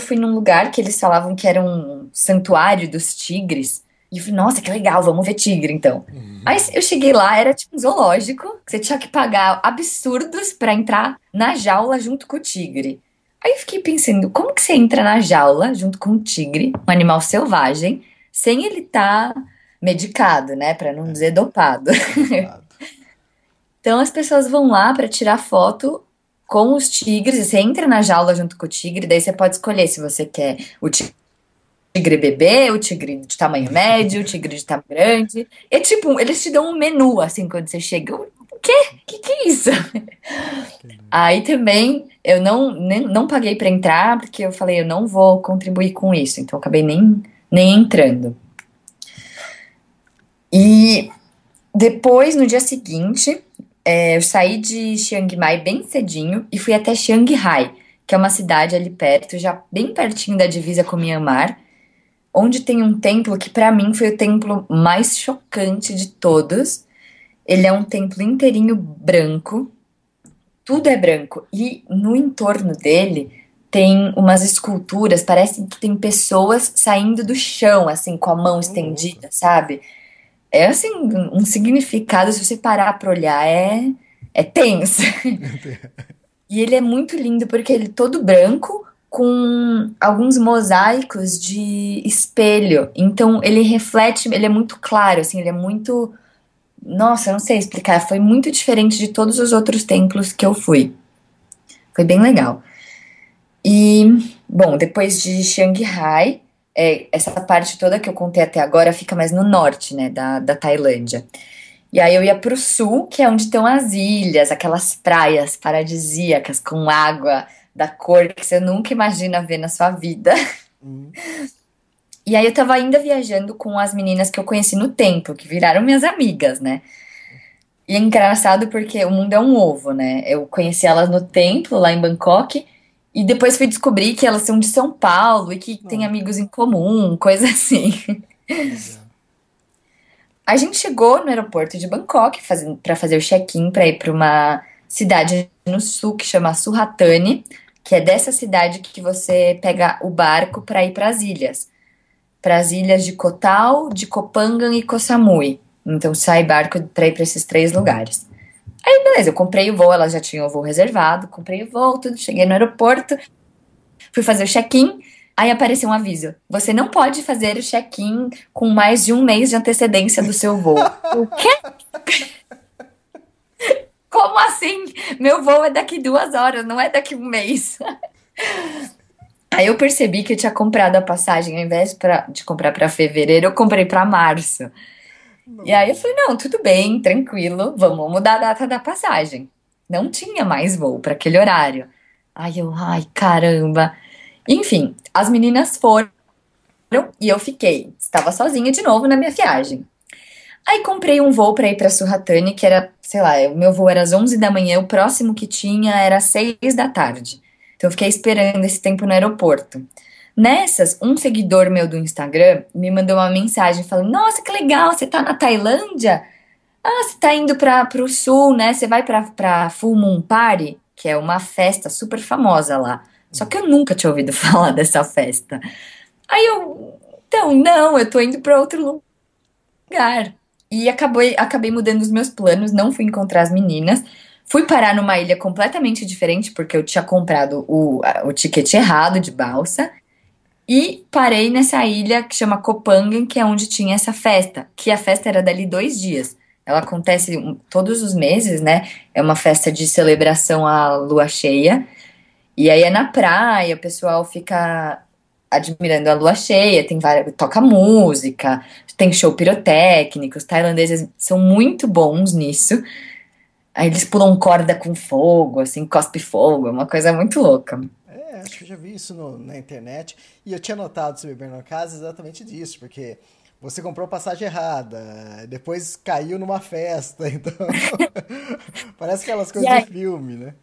fui num lugar que eles falavam que era um santuário dos tigres. E eu falei, nossa, que legal, vamos ver tigre então. Uhum. Aí eu cheguei lá, era tipo um zoológico, que você tinha que pagar absurdos para entrar na jaula junto com o tigre. Aí eu fiquei pensando, como que você entra na jaula junto com um tigre, um animal selvagem, sem ele estar tá medicado, né? Para não dizer dopado. [LAUGHS] então as pessoas vão lá para tirar foto com os tigres. Você entra na jaula junto com o tigre, daí você pode escolher se você quer o tigre bebê, o tigre de tamanho médio, o tigre de tamanho grande. É tipo, eles te dão um menu assim quando você chega. O quê? Que que é isso? Aí também eu não, nem, não paguei para entrar, porque eu falei, eu não vou contribuir com isso. Então eu acabei nem, nem entrando. E depois, no dia seguinte, é, eu saí de Chiang Mai bem cedinho e fui até Shanghai, que é uma cidade ali perto, já bem pertinho da divisa com Myanmar, onde tem um templo que para mim foi o templo mais chocante de todos. Ele é um templo inteirinho branco, tudo é branco e no entorno dele tem umas esculturas, parece que tem pessoas saindo do chão assim com a mão estendida, sabe? É assim, um significado, se você parar para olhar, é, é tenso. [LAUGHS] e ele é muito lindo porque ele é todo branco, com alguns mosaicos de espelho. Então ele reflete, ele é muito claro, assim, ele é muito nossa, eu não sei explicar, foi muito diferente de todos os outros templos que eu fui. Foi bem legal. E, bom, depois de Shanghai, é, essa parte toda que eu contei até agora fica mais no norte, né, da, da Tailândia. E aí eu ia para o sul, que é onde estão as ilhas, aquelas praias paradisíacas com água da cor que você nunca imagina ver na sua vida. Uhum. [LAUGHS] E aí eu tava ainda viajando com as meninas que eu conheci no tempo, que viraram minhas amigas, né? E é engraçado porque o mundo é um ovo, né? Eu conheci elas no templo, lá em Bangkok, e depois fui descobrir que elas são de São Paulo e que têm amigos em comum, [LAUGHS] coisa assim. A gente chegou no aeroporto de Bangkok para fazer o check-in para ir para uma cidade no sul que chama Suratani, que é dessa cidade que você pega o barco para ir para as ilhas para as ilhas de Kotal, de Kopangan e Koh Samui. Então sai barco para ir para esses três lugares. Aí beleza, eu comprei o voo, elas já tinham o voo reservado, comprei o voo, tudo, cheguei no aeroporto, fui fazer o check-in, aí apareceu um aviso: você não pode fazer o check-in com mais de um mês de antecedência do seu voo. o quê? [LAUGHS] Como assim? Meu voo é daqui duas horas, não é daqui um mês. [LAUGHS] Aí eu percebi que eu tinha comprado a passagem, ao invés pra, de comprar para fevereiro, eu comprei para março. E aí eu falei: não, tudo bem, tranquilo, vamos mudar a data da passagem. Não tinha mais voo para aquele horário. Aí eu, ai, caramba. Enfim, as meninas foram e eu fiquei. Estava sozinha de novo na minha viagem. Aí comprei um voo para ir para Suratani, que era, sei lá, o meu voo era às 11 da manhã, o próximo que tinha era às 6 da tarde. Então eu fiquei esperando esse tempo no aeroporto. Nessas, um seguidor meu do Instagram me mandou uma mensagem falando: Nossa, que legal, você tá na Tailândia? Ah, você tá indo para o sul, né? Você vai para Full Moon Party, que é uma festa super famosa lá. Só que eu nunca tinha ouvido [LAUGHS] falar dessa festa. Aí eu, então, não, eu tô indo para outro lugar. E acabei, acabei mudando os meus planos, não fui encontrar as meninas. Fui parar numa ilha completamente diferente, porque eu tinha comprado o, o ticket errado de balsa. E parei nessa ilha que chama Kopangan, que é onde tinha essa festa. Que a festa era dali dois dias. Ela acontece todos os meses, né? É uma festa de celebração à lua cheia. E aí é na praia, o pessoal fica admirando a lua cheia, tem várias, toca música, tem show pirotécnico, os tailandeses são muito bons nisso. Aí eles pulam corda com fogo, assim, cospe fogo, é uma coisa muito louca. É, acho que eu já vi isso no, na internet. E eu tinha notado sobre Beber Casa exatamente disso, porque você comprou passagem errada, depois caiu numa festa, [LAUGHS] então. Parece aquelas coisas aí, de filme, né?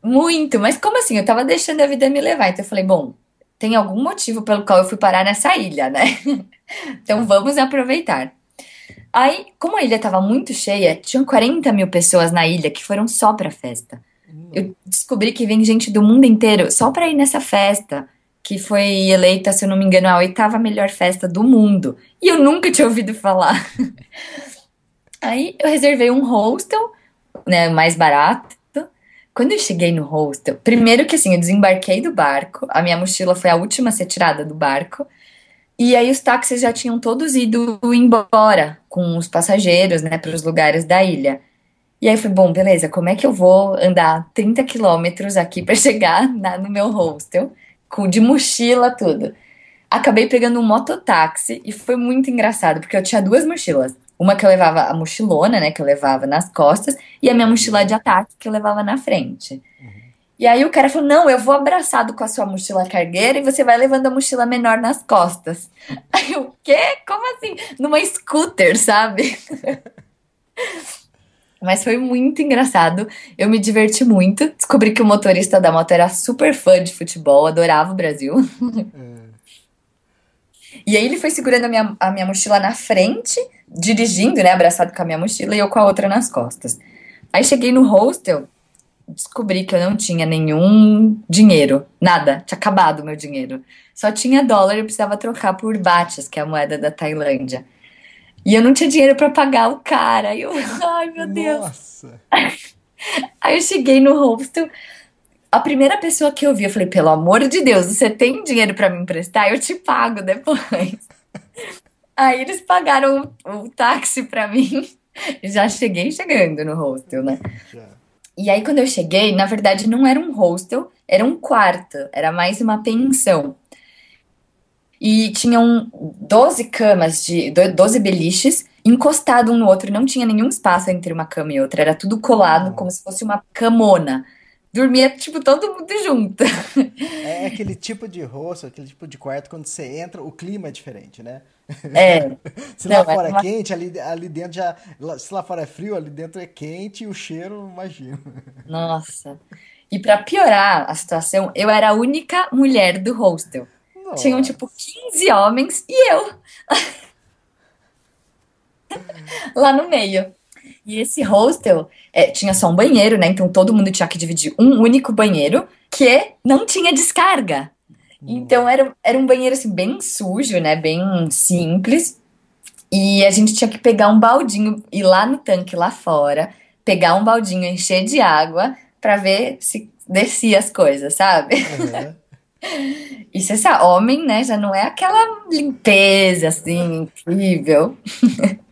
Muito, mas como assim? Eu tava deixando a vida me levar, então eu falei, bom, tem algum motivo pelo qual eu fui parar nessa ilha, né? [LAUGHS] então vamos aproveitar. Aí, como a ilha estava muito cheia, tinham 40 mil pessoas na ilha que foram só pra festa. Eu descobri que vem gente do mundo inteiro só pra ir nessa festa, que foi eleita, se eu não me engano, a oitava melhor festa do mundo. E eu nunca tinha ouvido falar. [LAUGHS] Aí eu reservei um hostel, né, mais barato. Quando eu cheguei no hostel, primeiro que assim, eu desembarquei do barco, a minha mochila foi a última a ser tirada do barco. E aí os táxis já tinham todos ido embora com os passageiros, né, para os lugares da ilha. E aí foi bom, beleza, como é que eu vou andar 30 quilômetros aqui para [LAUGHS] chegar na, no meu hostel, com, de mochila, tudo. Acabei pegando um mototáxi e foi muito engraçado, porque eu tinha duas mochilas. Uma que eu levava a mochilona, né, que eu levava nas costas, e a minha mochila de ataque que eu levava na frente. Uhum. E aí o cara falou: Não, eu vou abraçado com a sua mochila cargueira e você vai levando a mochila menor nas costas. [LAUGHS] Aí o quê? Como assim? Numa scooter, sabe? [LAUGHS] Mas foi muito engraçado. Eu me diverti muito. Descobri que o motorista da moto era super fã de futebol, adorava o Brasil. É. E aí ele foi segurando a minha, a minha mochila na frente, dirigindo, né, abraçado com a minha mochila e eu com a outra nas costas. Aí cheguei no hostel, descobri que eu não tinha nenhum dinheiro, nada, tinha acabado o meu dinheiro. Só tinha dólar e eu precisava trocar por bates, que é a moeda da Tailândia. E eu não tinha dinheiro para pagar o cara. E eu, [LAUGHS] ai meu Deus. Nossa. [LAUGHS] Aí eu cheguei no hostel, a primeira pessoa que eu vi, eu falei, pelo amor de Deus, você tem dinheiro para me emprestar? Eu te pago depois. [LAUGHS] Aí eles pagaram o, o táxi para mim. Já cheguei chegando no hostel, né? Já. E aí, quando eu cheguei, na verdade, não era um hostel, era um quarto, era mais uma pensão. E tinham 12 camas, de do- 12 beliches, encostado um no outro, não tinha nenhum espaço entre uma cama e outra, era tudo colado, como se fosse uma camona. Dormia, tipo, todo mundo junto. É aquele tipo de rosto, aquele tipo de quarto, quando você entra, o clima é diferente, né? É, [LAUGHS] Se lá Não, fora é é uma- quente, ali, ali dentro já. Se lá fora é frio, ali dentro é quente e o cheiro, imagino. nossa. E pra piorar a situação, eu era a única mulher do hostel. Tinham, Nossa. tipo, 15 homens e eu [LAUGHS] lá no meio. E esse hostel é, tinha só um banheiro, né? Então todo mundo tinha que dividir um único banheiro que não tinha descarga. Então era, era um banheiro assim bem sujo, né? Bem simples. E a gente tinha que pegar um baldinho, ir lá no tanque lá fora, pegar um baldinho, encher de água pra ver se descia as coisas, sabe? Aham. Você sabe, homem, né, já não é aquela limpeza assim, incrível. [LAUGHS]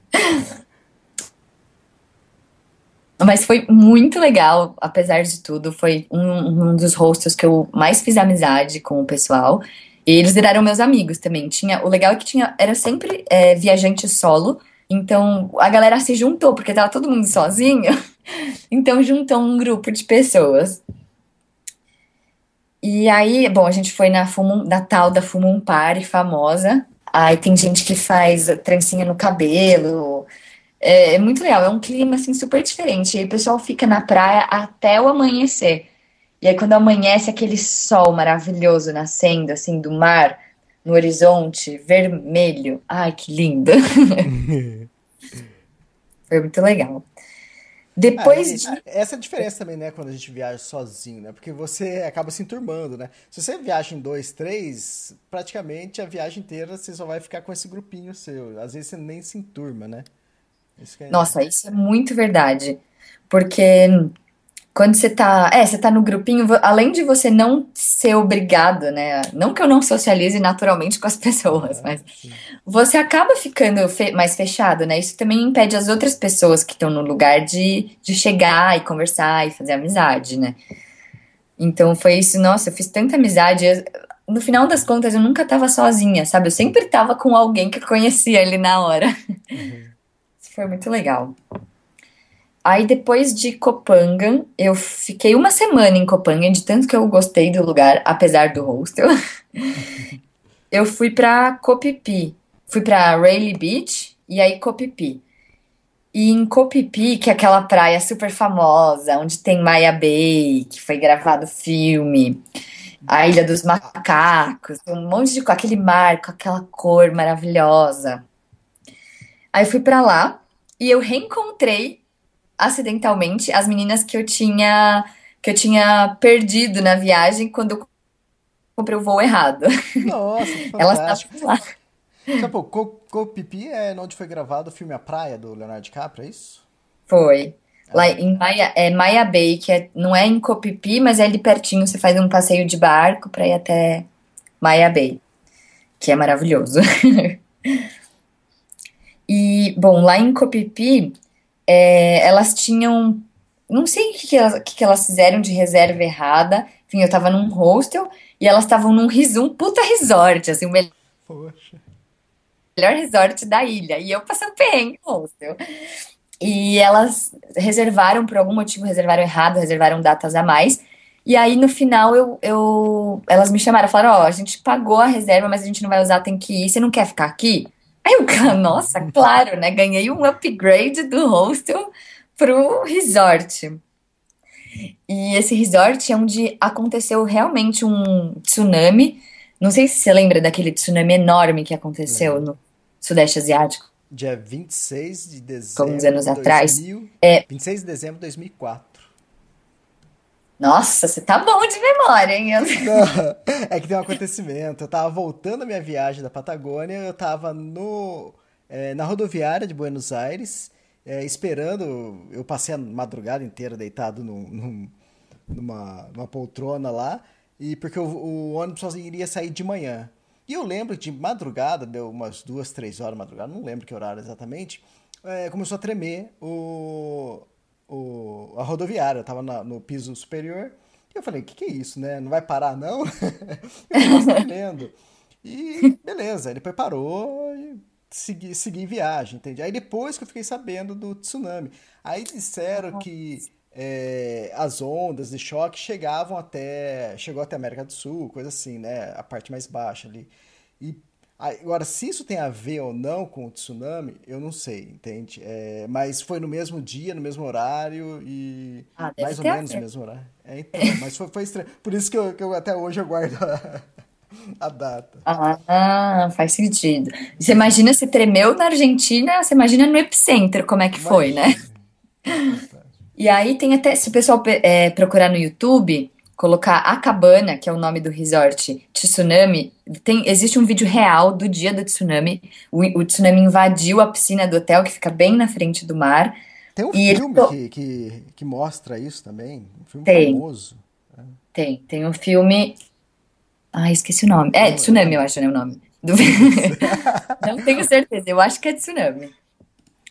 Mas foi muito legal, apesar de tudo. Foi um, um dos hostels que eu mais fiz amizade com o pessoal. E eles viraram meus amigos também. Tinha, o legal é que tinha, era sempre é, viajante solo. Então a galera se juntou, porque tava todo mundo sozinho. [LAUGHS] Então juntou um grupo de pessoas. E aí, bom, a gente foi na, Fumum, na tal da Fumum Party famosa. Aí tem gente que faz trancinha no cabelo. É, é muito legal, é um clima assim super diferente. E aí o pessoal fica na praia até o amanhecer. E aí quando amanhece aquele sol maravilhoso nascendo assim do mar no horizonte vermelho. Ai, que lindo. [LAUGHS] [LAUGHS] Foi muito legal. Depois Ah, de Essa é a diferença também, né, quando a gente viaja sozinho, né? Porque você acaba se enturmando, né? Se você viaja em dois, três, praticamente a viagem inteira você só vai ficar com esse grupinho seu. Às vezes você nem se enturma, né? Isso é... Nossa, isso é muito verdade. Porque quando você tá, é, você tá no grupinho, além de você não ser obrigado, né? Não que eu não socialize naturalmente com as [LAUGHS] pessoas, mas você acaba ficando fe- mais fechado, né? Isso também impede as outras pessoas que estão no lugar de, de chegar e conversar e fazer amizade, né? Então foi isso, nossa, eu fiz tanta amizade. eu- no final das contas, eu nunca tava sozinha, sabe? Eu sempre tava com alguém que eu conhecia ali na hora. [LAUGHS] Isso foi muito legal. Aí depois de Copangan, eu fiquei uma semana em Copangan, de tanto que eu gostei do lugar, apesar do hostel. [LAUGHS] Eu fui pra Copipi. Fui pra Rayleigh Beach e aí Copipi. E em Copipi, que é aquela praia super famosa, onde tem Maya Bay, que foi gravado filme, a Ilha dos Macacos, um monte de aquele mar, com aquela cor maravilhosa. Aí eu fui pra lá e eu reencontrei acidentalmente as meninas que eu tinha que eu tinha perdido na viagem quando eu comprei o voo errado. Nossa, que [LAUGHS] Elas estavam lá. Sabe, pô, Co- Copipi é onde foi gravado o filme A Praia, do Leonardo DiCaprio, é isso? Foi. Lá em Maia, é Maia Bay, que é- não é em Copipi, mas é ali pertinho. Você faz um passeio de barco pra ir até Maia Bay, que é maravilhoso. [LAUGHS] E, bom, lá em Copipi, é, elas tinham. Não sei o que, que, elas, que, que elas fizeram de reserva errada. Enfim, eu tava num hostel e elas estavam num um puta resort, assim, o melhor Poxa. melhor resort da ilha. E eu passando perrengue no hostel. E elas reservaram, por algum motivo, reservaram errado, reservaram datas a mais. E aí, no final, eu, eu, elas me chamaram, falaram, ó, a gente pagou a reserva, mas a gente não vai usar, tem que ir. Você não quer ficar aqui? Aí eu, nossa, claro, né? Ganhei um upgrade do hostel pro resort. E esse resort é onde aconteceu realmente um tsunami. Não sei se você lembra daquele tsunami enorme que aconteceu no Sudeste Asiático. Dia 26 de dezembro Alguns anos de atrás. 2000, É. 26 de dezembro de 2004. Nossa, você tá bom de memória, hein? Eu- Não, é que tem um acontecimento. Eu tava voltando a minha viagem da Patagônia, eu tava no, é, na rodoviária de Buenos Aires, é, esperando. Eu passei a madrugada inteira deitado num- num- numa, numa poltrona lá, e porque o, o ônibus só iria sair de manhã. E eu lembro de madrugada, deu umas duas, três horas madrugada, não lembro que horário exatamente. é, começou a tremer o, o, a rodoviária. Eu tava na, no piso superior. E eu falei, o que, que é isso, né? Não vai parar, não? [LAUGHS] eu tava tremendo. E beleza, ele preparou e segui, segui viagem, entende? Aí depois que eu fiquei sabendo do tsunami. Aí disseram que é, as ondas de choque chegavam até. chegou até a América do Sul, coisa assim, né? A parte mais baixa ali. E agora, se isso tem a ver ou não com o tsunami, eu não sei, entende? É, mas foi no mesmo dia, no mesmo horário e. Ah, mais ou menos no mesmo horário. É, então, [LAUGHS] mas foi, foi estranho. Por isso que, eu, que eu até hoje eu guardo a, [LAUGHS] a data. Ah, faz sentido. Você imagina se tremeu na Argentina, você imagina no epicentro como é que foi, né? [LAUGHS] E aí tem até, se o pessoal é, procurar no YouTube, colocar a cabana, que é o nome do resort, tsunami, tem, existe um vídeo real do dia do tsunami. O, o tsunami invadiu a piscina do hotel, que fica bem na frente do mar. Tem um E ele filme to- que, que, que mostra isso também. Um filme Tem. famoso. Tem, tem um filme. Ah, esqueci o nome. É, Tsunami, eu acho, né? O nome. Do... [LAUGHS] Não tenho certeza, eu acho que é Tsunami.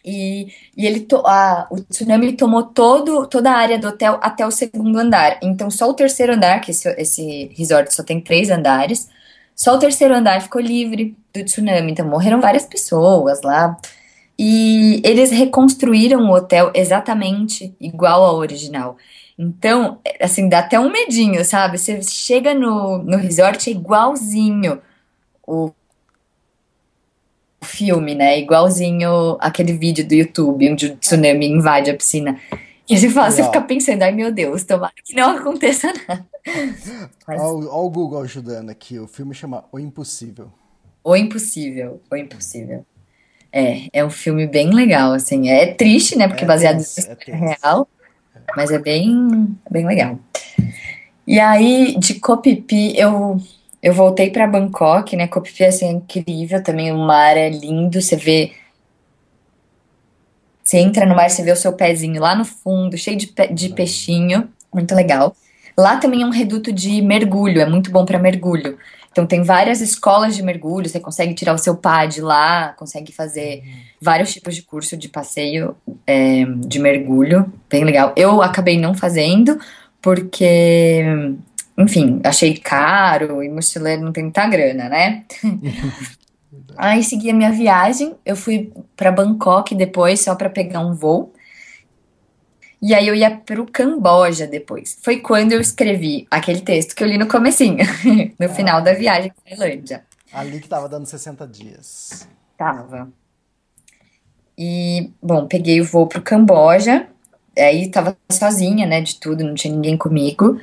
E, e ele ah, o tsunami tomou todo, toda a área do hotel até o segundo andar. Então, só o terceiro andar, que esse, esse resort só tem três andares, só o terceiro andar ficou livre do tsunami. Então, morreram várias pessoas lá. E eles reconstruíram o hotel exatamente igual ao original. Então, assim, dá até um medinho, sabe? Você chega no, no resort, é igualzinho o filme, né? Igualzinho aquele vídeo do YouTube onde o tsunami invade a piscina. E você, fala, você fica pensando, ai meu Deus, tomara que não [LAUGHS] aconteça nada. Mas- Olha o- Google ajudando aqui. O filme chama O Impossível. O Impossível, O Impossível. É, é um filme bem legal, assim. É triste, né? Porque É baseado em tenso, é real, mas é bem, bem legal. E aí, de Phi, eu, eu voltei para Bangkok, né? Koh Phi assim, é incrível também. O mar é lindo, você vê... Você entra no mar, você vê o seu pezinho lá no fundo, cheio de, pe- de peixinho. Muito legal. Lá também é um reduto de mergulho, é muito bom para mergulho. Então tem várias escolas de mergulho, você consegue tirar o seu pad lá, consegue fazer vários tipos de curso de passeio é, de mergulho, bem legal. Eu acabei não fazendo porque, enfim, achei caro e mochileiro não tem muita grana, né? [LAUGHS] Aí segui a minha viagem, eu fui para Bangkok depois só para pegar um voo. E aí eu ia pro Camboja depois. Foi quando eu escrevi aquele texto que eu li no comecinho, [LAUGHS] no final da viagem pra Tailândia. Ali que tava dando 60 dias. Tava. E, bom, peguei o voo pro Camboja. Aí tava sozinha, né, de tudo, não tinha ninguém comigo.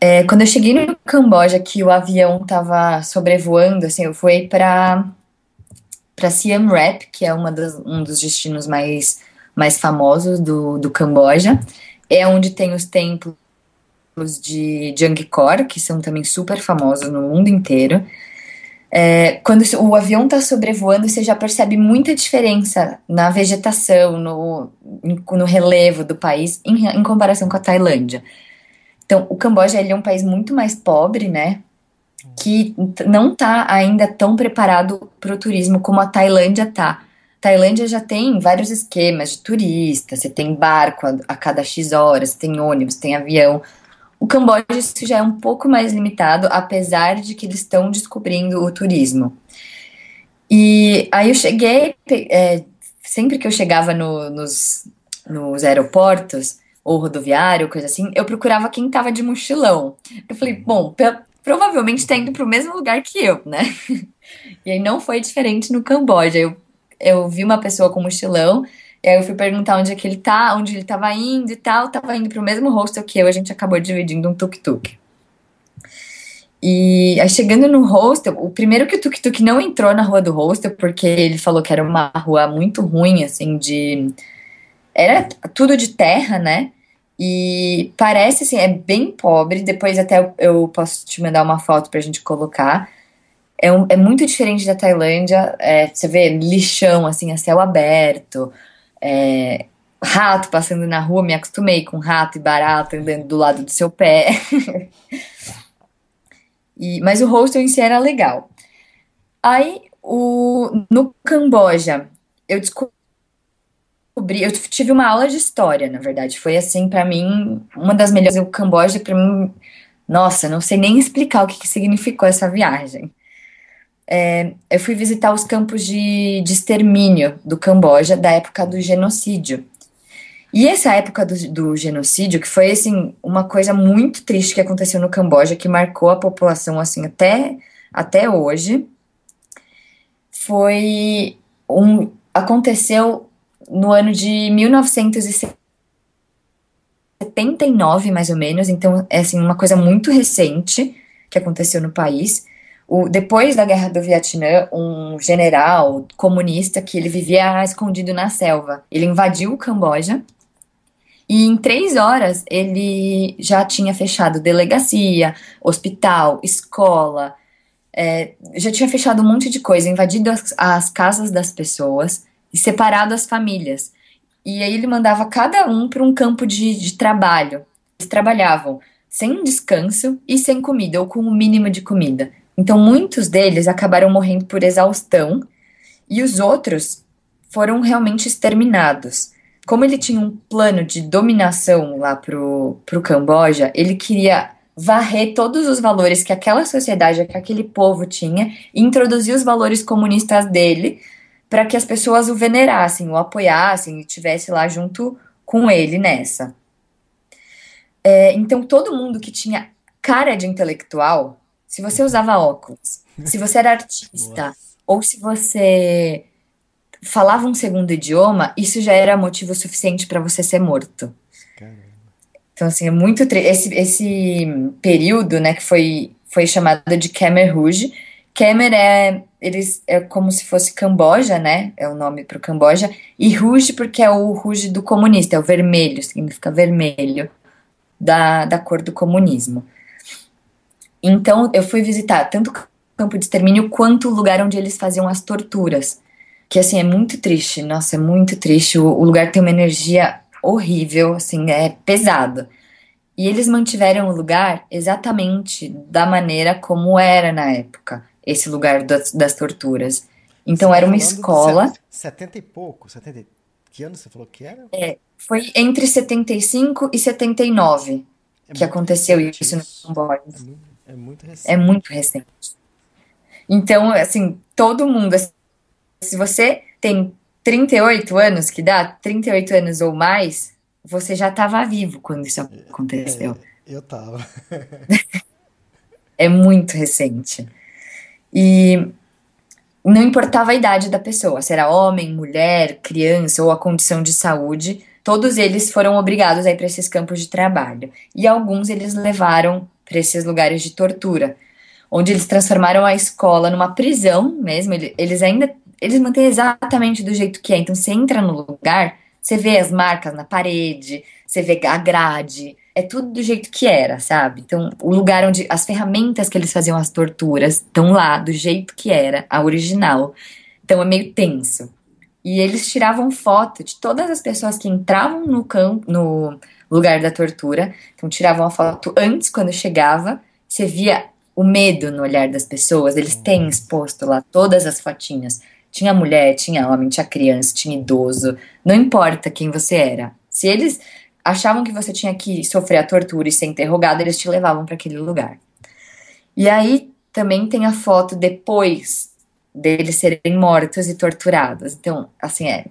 É, quando eu cheguei no Camboja, que o avião tava sobrevoando, assim, eu fui pra, pra Siem Reap, que é uma das, um dos destinos mais, mais famosos do, do Camboja. É onde tem os templos de, de Angkor, que são também super famosos no mundo inteiro. É, quando o avião está sobrevoando, você já percebe muita diferença na vegetação, no, no relevo do país, em, em comparação com a Tailândia. Então, o Camboja ele é um país muito mais pobre, né? Que não está ainda tão preparado para o turismo como a Tailândia está. Tailândia já tem vários esquemas de turista, você tem barco a, a cada X horas, tem ônibus, tem avião. O Camboja isso já é um pouco mais limitado, apesar de que eles estão descobrindo o turismo. E aí eu cheguei, é, sempre que eu chegava no, nos, nos aeroportos, ou rodoviário, coisa assim, eu procurava quem tava de mochilão. Eu falei, bom, provavelmente tá indo pro mesmo lugar que eu, né? [LAUGHS] E aí não foi diferente no Camboja. Eu, eu vi uma pessoa com mochilão, e aí eu fui perguntar onde é que ele tá, onde ele tava indo e tal, tava indo pro mesmo hostel que eu, a gente acabou dividindo um tuk-tuk. E aí chegando no hostel, o primeiro que o tuk-tuk não entrou na rua do hostel, porque ele falou que era uma rua muito ruim, assim, de... Era tudo de terra, né? E parece, assim, é bem pobre, depois até eu, posso te mandar uma foto pra gente colocar. É, um, é muito diferente da Tailândia, é, você vê lixão, assim, a céu aberto, é, rato passando na rua, me acostumei com rato e barata andando do lado do seu pé. [LAUGHS] e, mas o hostel em si era legal. Aí, o, no Camboja, eu descobri descobri, eu tive uma aula de história, na verdade. Foi assim, para mim, uma das melhores. O Camboja, para mim, nossa, não sei nem explicar o que, que significou essa viagem. É, eu fui visitar os campos de, de extermínio do Camboja da época do genocídio. E essa época do, do, genocídio, que foi assim uma coisa muito triste que aconteceu no Camboja, que marcou a população assim até, até hoje, foi um aconteceu no ano de 1979, mais ou menos. Então é assim uma coisa muito recente que aconteceu no país. O, depois da guerra do Vietnã, um general comunista que ele vivia escondido na selva, ele invadiu o Camboja e em três horas ele já tinha fechado delegacia, hospital, escola, é, já tinha fechado um monte de coisa, invadido as, as casas das pessoas e separado as famílias. E aí ele mandava cada um para um campo de, de trabalho. Eles trabalhavam sem descanso e sem comida, ou com o um mínimo de comida. Então, muitos deles acabaram morrendo por exaustão e os outros foram realmente exterminados. Como ele tinha um plano de dominação lá pro, pro Camboja, ele queria varrer todos os valores que aquela sociedade, que aquele povo tinha, e introduzir os valores comunistas dele para que as pessoas o venerassem, o apoiassem e estivesse lá junto com ele nessa. É, então, todo mundo que tinha cara de intelectual se você usava óculos, se você era artista, [LAUGHS] Nossa. ou se você falava um segundo idioma, isso já era motivo suficiente para você ser morto. Caramba. Então, assim, é muito. Esse, esse período, né, que foi, foi chamado de Khmer Rouge. Khmer é, eles, é como se fosse Camboja, né? É o nome para o Camboja. E Rouge, porque é o Rouge do comunista, é o vermelho, significa vermelho, da, da cor do comunismo. Então, eu fui visitar tanto o campo de extermínio quanto o lugar onde eles faziam as torturas. Que, assim, é muito triste. Nossa, é muito triste. O, o lugar tem uma energia horrível, assim, é pesado. E eles mantiveram o lugar exatamente da maneira como era na época, esse lugar das, das torturas. Então, você era uma escola. 70 e pouco, 70 Que ano você falou que era? É, foi entre 75 e 79 é que aconteceu isso, isso no Camboja. É é muito recente. É muito recente. Então, assim, todo mundo. Se você tem 38 anos, que dá 38 anos ou mais, você já estava vivo quando isso aconteceu. É, eu tava. [LAUGHS] é muito recente. E não importava a idade da pessoa, se era homem, mulher, criança ou a condição de saúde, todos eles foram obrigados a ir para esses campos de trabalho. E alguns eles levaram para esses lugares de tortura, onde eles transformaram a escola numa prisão mesmo. Eles ainda eles mantêm exatamente do jeito que é. Então você entra no lugar, você vê as marcas na parede, você vê a grade, é tudo do jeito que era, sabe? Então o lugar onde as ferramentas que eles faziam as torturas estão lá do jeito que era, a original. Então é meio tenso. E eles tiravam foto de todas as pessoas que entravam no campo, no lugar da tortura. Então tiravam a foto antes, quando chegava, você via o medo no olhar das pessoas. Eles têm exposto lá todas as fotinhas. Tinha mulher, tinha homem, tinha criança, tinha idoso. Não importa quem você era. Se eles achavam que você tinha que sofrer a tortura e ser interrogado, eles te levavam para aquele lugar. E aí também tem a foto depois deles serem mortos e torturados. Então, assim, é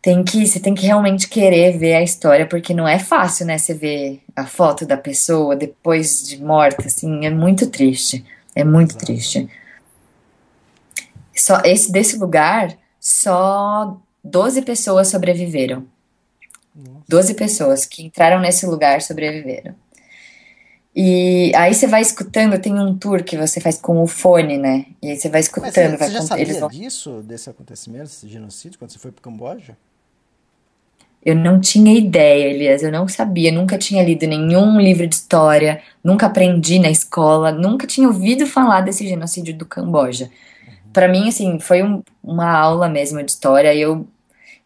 tem que, você tem que realmente querer ver a história, porque não é fácil, né? Você ver a foto da pessoa depois de morta, assim, é muito triste. É muito Exato. triste. Só esse desse lugar, só 12 pessoas sobreviveram. Nossa. 12 pessoas que entraram nesse lugar sobreviveram. E aí você vai escutando, tem um tour que você faz com o fone, né? E aí você vai escutando. Mas você, vai você já sabia vão... disso, desse acontecimento, desse genocídio, quando você foi para Camboja? Eu não tinha ideia, Elias, eu não sabia, nunca tinha lido nenhum livro de história, nunca aprendi na escola, nunca tinha ouvido falar desse genocídio do Camboja. Uhum. Para mim, assim, foi um, uma aula mesmo de história e eu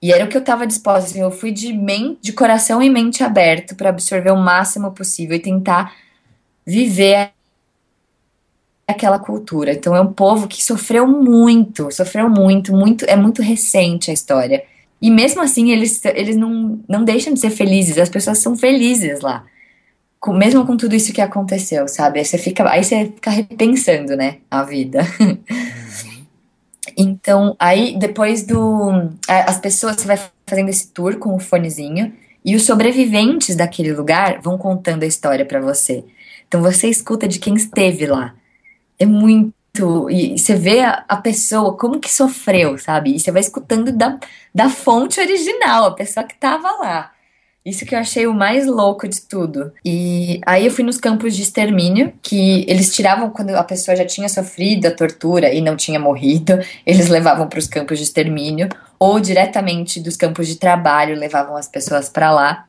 e era o que eu estava disposta, assim, eu fui de, de coração e mente aberto para absorver o máximo possível e tentar viver aquela cultura. Então é um povo que sofreu muito, sofreu muito, muito, é muito recente a história. E mesmo assim, eles, eles não, não deixam de ser felizes, as pessoas são felizes lá. Com, mesmo com tudo isso que aconteceu, sabe? Aí você fica, aí você fica repensando, né, a vida. [LAUGHS] então, aí depois do. As pessoas, você vai fazendo esse tour com o fonezinho, e os sobreviventes daquele lugar vão contando a história para você. Então você escuta de quem esteve lá. É muito. E você vê a, a, pessoa, como que sofreu, sabe? E você vai escutando da, da fonte original, a pessoa que estava lá. Isso que eu achei o mais louco de tudo. E aí eu fui nos campos de extermínio, que eles tiravam quando a pessoa já tinha sofrido a tortura e não tinha morrido, [LAUGHS] eles levavam para os campos de extermínio, ou diretamente dos campos de trabalho levavam as pessoas para lá.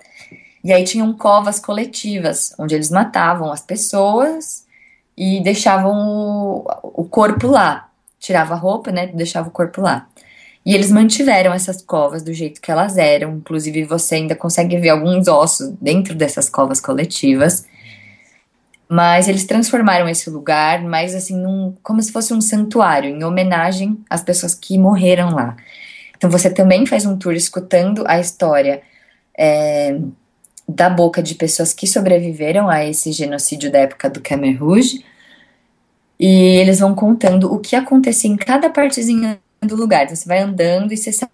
E aí tinham covas coletivas, onde eles matavam as pessoas e deixavam o, o corpo lá. Tirava a roupa, né? Deixava o corpo lá. E eles mantiveram essas covas do jeito que elas eram. Inclusive, você ainda consegue ver alguns ossos dentro dessas covas coletivas. Mas eles transformaram esse lugar mais assim, num, como se fosse um santuário, em homenagem às pessoas que morreram lá. Então você também faz um tour escutando a história é, da boca de pessoas que sobreviveram a esse genocídio da época do Khmer Rouge. E eles vão contando o que acontecia em cada partezinha lugar. Então, você vai andando e você sabe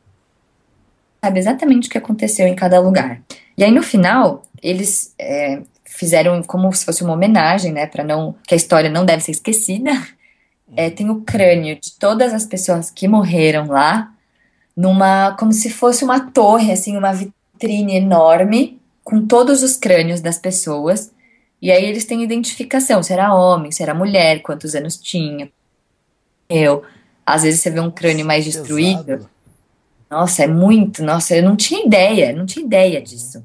exatamente o que aconteceu em cada lugar. E aí no final, eles é, fizeram como se fosse uma homenagem, né, para não que a história não deve ser esquecida. É, tem o crânio de todas as pessoas que morreram lá, numa como se fosse uma torre, assim, uma vitrine enorme com todos os crânios das pessoas. E aí eles têm identificação, se era homem, se era mulher, quantos anos tinha. Eu, às vezes você vê um crânio mais destruído. Pesado. Nossa, é muito. Nossa, eu não tinha ideia, não tinha ideia disso.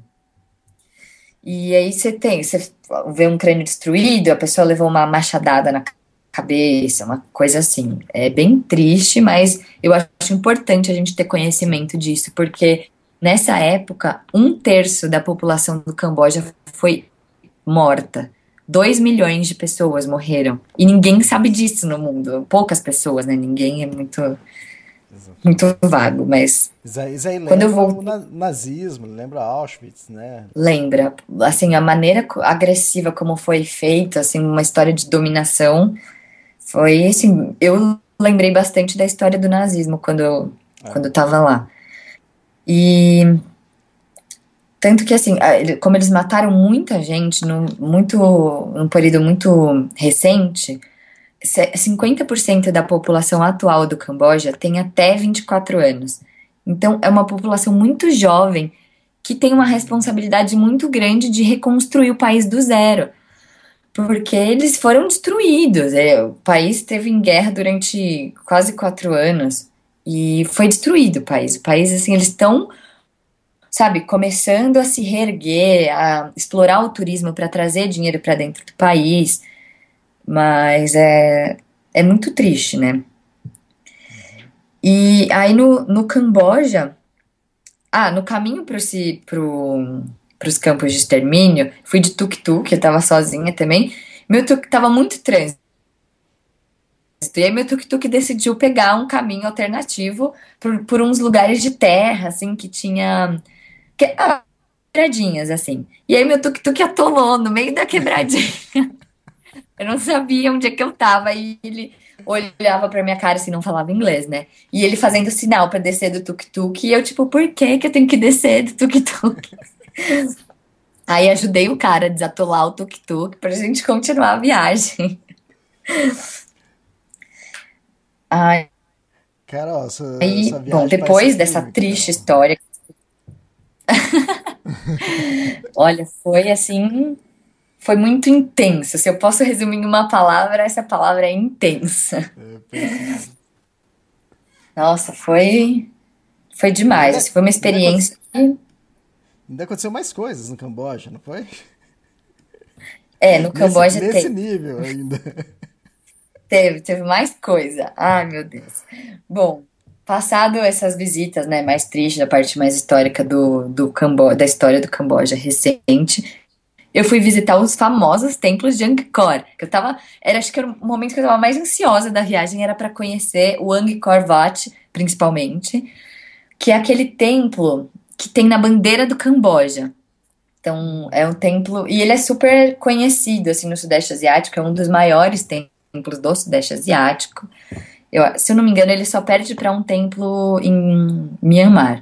E aí você tem, você vê um crânio destruído, a pessoa levou uma machadada na cabeça, uma coisa assim. É bem triste, mas eu acho importante a gente ter conhecimento disso, porque nessa época, um terço da população do Camboja foi morta. 2 milhões de pessoas morreram. E ninguém sabe disso no mundo. Poucas pessoas, né? Ninguém é muito muito vago, mas isso aí, isso aí quando eu vou o nazismo, lembra Auschwitz, né? Lembra, assim, a maneira agressiva como foi feita, assim, uma história de dominação, foi assim, eu lembrei bastante da história do nazismo quando é. quando eu tava lá. E tanto que, assim, como eles mataram muita gente num, muito, num período muito recente, 50% da população atual do Camboja tem até 24 anos. Então, é uma população muito jovem que tem uma responsabilidade muito grande de reconstruir o país do zero. Porque eles foram destruídos. É, o país esteve em guerra durante quase quatro anos e foi destruído o país. O país, assim, eles estão sabe, começando a se reerguer, a explorar o turismo para trazer dinheiro para dentro do país. Mas é, é muito triste, né? E aí no, no Camboja, ah, no caminho para pro, os campos de extermínio, fui de tuk-tuk, eu tava sozinha também. Meu tuk tava muito trânsito. E aí meu tuk-tuk decidiu pegar um caminho alternativo por, por uns lugares de terra, assim, que tinha que, ah, quebradinhas, assim. E aí meu tuk-tuk atolou no meio da quebradinha. [LAUGHS] eu não sabia onde é que eu tava. E ele olhava pra minha cara assim, não falava inglês, né? E ele fazendo sinal para descer do tuk-tuk. E eu, tipo, por que que eu tenho que descer do tuk-tuk? [LAUGHS] aí ajudei o cara a desatolar o tuk-tuk pra gente continuar a viagem. [LAUGHS] Ai. Cara, essa, aí, essa bom, depois dessa triste história [LAUGHS] Olha, foi assim, foi muito intenso. Se eu posso resumir em uma palavra, essa palavra é intensa. É, Nossa, foi foi demais. Assim, foi uma experiência. Ainda, ainda aconteceu mais coisas no Camboja, não foi? É, no Camboja nesse, nesse nível ainda. Teve, teve mais coisa. Ai, meu Deus. Bom, Passado essas visitas, né, mais tristes, da parte mais histórica do, do Cambo da história do Camboja recente, eu fui visitar os famosos templos de Angkor. Eu tava, era acho que era o momento que eu estava mais ansiosa da viagem era para conhecer o Angkor Wat, principalmente, que é aquele templo que tem na bandeira do Camboja. Então, é um templo. E ele é super conhecido assim, no Sudeste Asiático, é um dos maiores templos do Sudeste Asiático. Eu, se eu não me engano, ele só perde para um templo em Myanmar.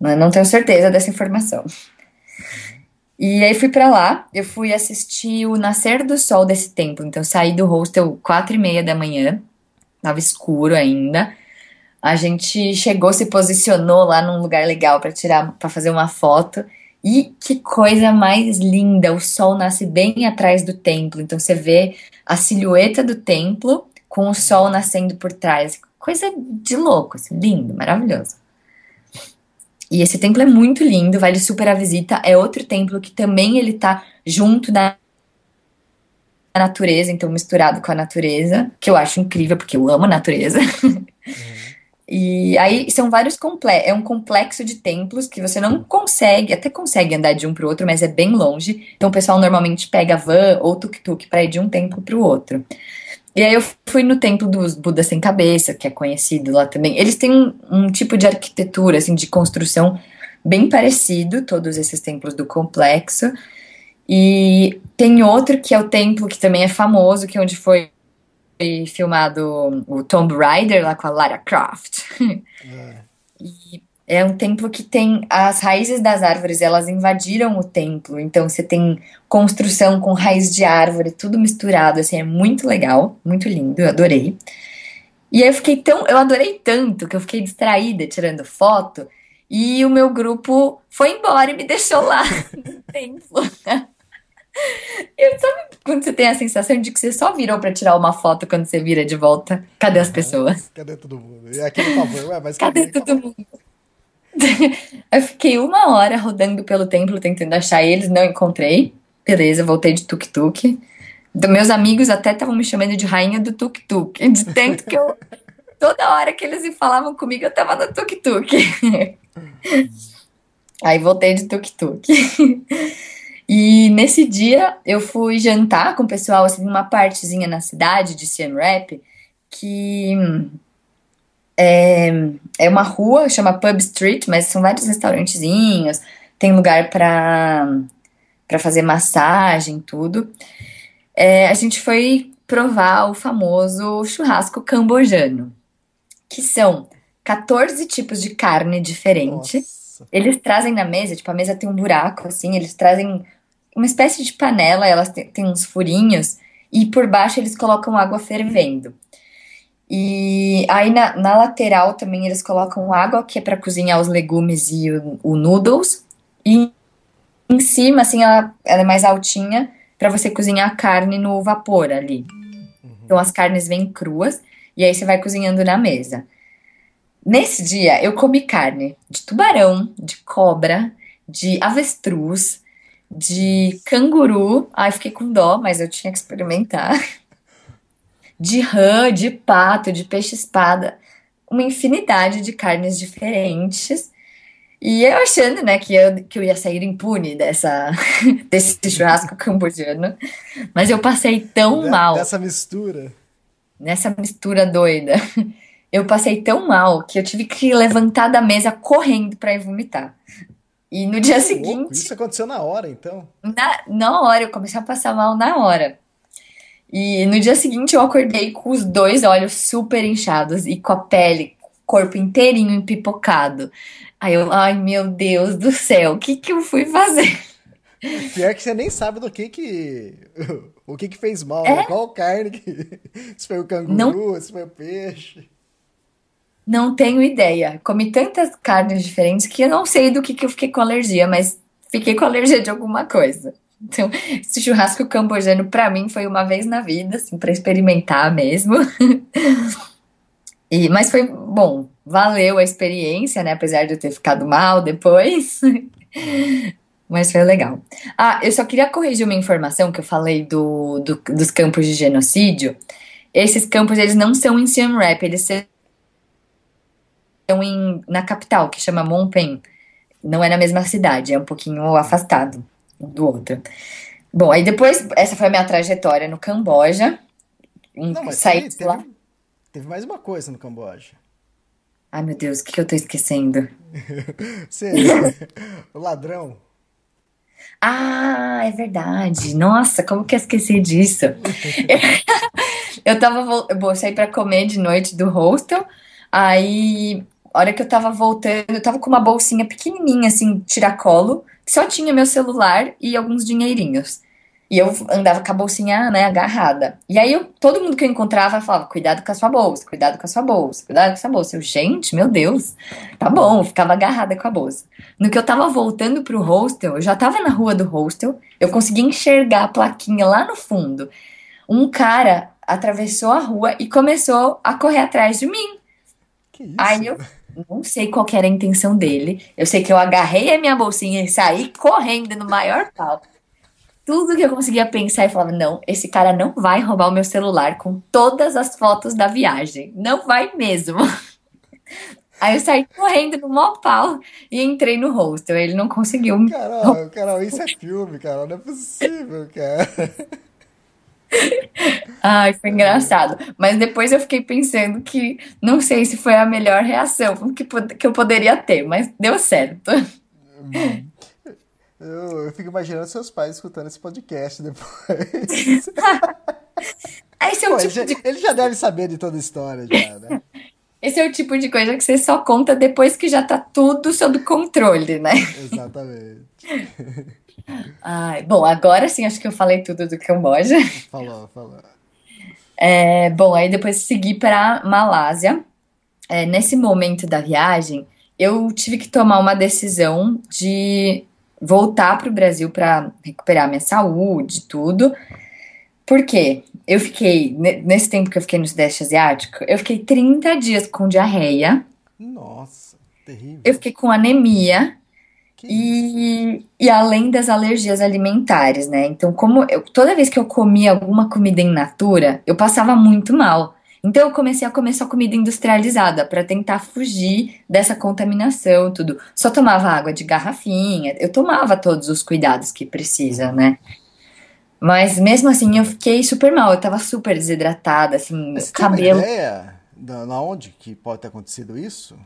Não tenho certeza dessa informação. E aí fui para lá, eu fui assistir o nascer do sol desse templo. Então saí do hostel quatro e meia da manhã, tava escuro ainda. A gente chegou, se posicionou lá num lugar legal para tirar, para fazer uma foto. E que coisa mais linda! O sol nasce bem atrás do templo, então você vê a silhueta do templo com o sol nascendo por trás. Coisa de louco, assim, lindo, maravilhoso. E esse templo é muito lindo, vale super a visita. É outro templo que também ele tá junto da natureza, então misturado com a natureza, que eu acho incrível, porque eu amo a natureza. Uhum. [LAUGHS] E aí são vários complexos, é um complexo de templos que você não consegue, até consegue andar de um para o outro, mas é bem longe. Então o pessoal normalmente pega van ou tuk-tuk para ir de um templo para o outro. E aí eu fui no templo dos Budas sem cabeça, que é conhecido lá também. Eles têm um, um tipo de arquitetura, assim, de construção bem parecido, todos esses templos do complexo. E tem outro que é o templo que também é famoso, que é onde foi filmado o Tomb Raider lá com a Lara Croft. É. [LAUGHS] e é um templo que tem as raízes das árvores, elas invadiram o templo, então você tem construção com raiz de árvore, tudo misturado, assim, é muito legal, muito lindo, eu adorei. E aí eu fiquei tão, eu adorei tanto que eu fiquei distraída tirando foto, e o meu grupo foi embora e me deixou lá [LAUGHS] no templo. Eu, sabe quando você tem a sensação de que você só virou para tirar uma foto quando você vira de volta? Cadê as pessoas? Cadê todo mundo? E aquele favor, ué, mas cadê, cadê todo mundo? [LAUGHS] Eu fiquei uma hora rodando pelo templo tentando achar eles, não encontrei. Beleza, voltei de tuk-tuk. Meus amigos até estavam me chamando de rainha do tuk-tuk, de tanto que eu. Toda hora que eles falavam comigo, eu tava no tuk-tuk. [LAUGHS] Aí voltei de tuk-tuk. [LAUGHS] E nesse dia eu fui jantar com o pessoal, assim, numa partezinha na cidade de Siem Reap, que é, é uma rua, chama Pub Street, mas são vários restaurantezinhos, tem lugar para para fazer massagem, tudo. É, a gente foi provar o famoso churrasco cambojano, que são 14 tipos de carne diferente. Nossa. Eles trazem na mesa, tipo, a mesa tem um buraco, assim, eles trazem uma espécie de panela, elas têm uns furinhos, e por baixo eles colocam água fervendo. E aí na, na lateral também eles colocam água, que é para cozinhar os legumes e o, o, noodles. E em cima, assim, ela, ela é mais altinha para você cozinhar a carne no vapor ali. Uhum. Então as carnes vêm cruas e aí você vai cozinhando na mesa. Nesse dia eu comi carne de tubarão, de cobra, de avestruz, de canguru. Ai, fiquei com dó, mas eu tinha que experimentar [LAUGHS] de rã, de pato, de peixe-espada, uma infinidade de carnes diferentes. E eu achando, né, que eu, que eu ia sair impune dessa, [LAUGHS] desse churrasco cambodiano. Mas eu passei tão mal. Dessa mistura. Nessa mistura doida. [LAUGHS] Eu passei tão mal que eu tive que levantar da mesa correndo para ir vomitar. E no dia seguinte. Louco, isso aconteceu na hora, então? Na, na hora, eu comecei a passar mal na hora. E no dia seguinte eu acordei com os dois olhos super inchados e com a pele, corpo inteirinho empipocado. Aí eu, ai meu Deus do céu, o que que eu fui fazer? [LAUGHS] Pior que você nem sabe do que que. [LAUGHS] O que que fez mal, é? né? Qual carne que. [LAUGHS] Se foi o canguru, não... se foi o peixe. Não tenho ideia. Comi tantas carnes diferentes que eu não sei do que que eu fiquei com alergia, mas fiquei com alergia de alguma coisa. Então, esse churrasco cambojano para mim foi uma vez na vida, assim, para experimentar mesmo. [LAUGHS] e, mas foi bom, valeu a experiência, né? Apesar de eu ter ficado mal depois. [LAUGHS] mas foi legal. Ah, eu só queria corrigir uma informação que eu falei do, do dos campos de genocídio. Esses campos, eles não são em Siem Reap, eles são em, na capital, que chama Phnom Penh. Não é na mesma cidade, é um pouquinho afastado do outro. Bom, aí depois, essa foi a minha trajetória no Camboja. Não, mas saí teve, lá. Teve mais uma coisa no Camboja. Ai, meu Deus, o que, que eu tô esquecendo? [LAUGHS] Você, o ladrão. Ah, é verdade. Nossa, como que eu esqueci disso? [LAUGHS] eu tava, vol- eu sair pra comer de noite do hostel, aí, a hora que eu tava voltando, eu tava com uma bolsinha pequenininha, assim, tiracolo, só tinha meu celular e alguns dinheirinhos. E eu andava com a bolsinha, né, agarrada. E aí, eu, todo mundo que eu encontrava falava, cuidado com a sua bolsa, cuidado com a sua bolsa, cuidado com a sua bolsa. Eu, gente, meu Deus, tá bom, eu ficava agarrada com a bolsa. No que eu tava voltando pro hostel, eu já tava na rua do hostel, eu consegui enxergar a plaquinha lá no fundo. Um cara atravessou a rua e começou a correr atrás de mim. Que isso? Aí eu não sei qual era a intenção dele. Eu sei que eu agarrei a minha bolsinha e saí correndo no maior pau. Tudo que eu conseguia pensar e falava, não, esse cara não vai roubar o meu celular com todas as fotos da viagem. Não vai mesmo. [LAUGHS] Aí eu saí correndo no maior pau e entrei no hostel. Ele não conseguiu. Carol, [LAUGHS] Carol, isso é filme, Carol. Não é possível, cara. [LAUGHS] Ai, foi engraçado. Mas depois eu fiquei pensando que não sei se foi a melhor reação que, que eu poderia ter, mas deu certo. Eu, eu fico imaginando seus pais escutando esse podcast depois. [LAUGHS] Esse é Pô, o ele, tipo já, de, ele já deve saber de toda a história, já, né? [LAUGHS] esse é o tipo de coisa que você só conta depois que já tá tudo sob controle, né? Exatamente. [LAUGHS] Ai, bom, agora sim acho que eu falei tudo do Camboja. Falou, falou. É, bom, aí depois segui para Malásia. É, nesse momento da viagem, eu tive que tomar uma decisão de voltar para o Brasil para recuperar minha saúde, e tudo. Por quê? Eu fiquei, ne- nesse tempo que eu fiquei no Sudeste Asiático, eu fiquei 30 dias com diarreia, Nossa, terrível. eu fiquei com anemia. E, e além das alergias alimentares, né? Então, como eu, toda vez que eu comia alguma comida in natura, eu passava muito mal. Então, eu comecei a comer só comida industrializada para tentar fugir dessa contaminação, tudo. Só tomava água de garrafinha, eu tomava todos os cuidados que precisa, né? Mas mesmo assim, eu fiquei super mal, eu tava super desidratada, assim, Mas você tem cabelo. ideia da, onde que pode ter acontecido isso?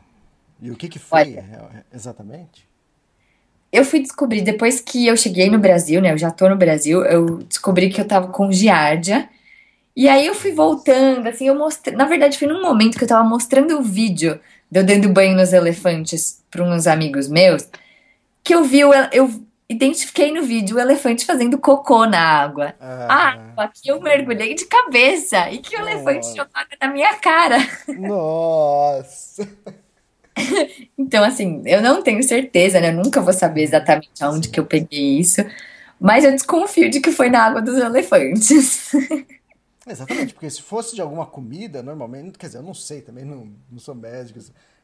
E o que que foi Olha. exatamente? Eu fui descobrir, depois que eu cheguei no Brasil, né? Eu já tô no Brasil, eu descobri que eu tava com giardia. E aí eu fui voltando, assim, eu mostrei. Na verdade, foi num momento que eu tava mostrando o vídeo de eu dando banho nos elefantes para uns amigos meus, que eu vi, o eu identifiquei no vídeo o elefante fazendo cocô na água. A Ah, água que eu mergulhei de cabeça e que o elefante jogava na minha cara. nossa. [LAUGHS] Então, assim, eu não tenho certeza, né? Eu nunca vou saber exatamente aonde que eu peguei isso, mas eu desconfio de que foi na água dos elefantes. [LAUGHS] Exatamente, porque se fosse de alguma comida, normalmente, quer dizer, eu não sei, também não, não sou médico,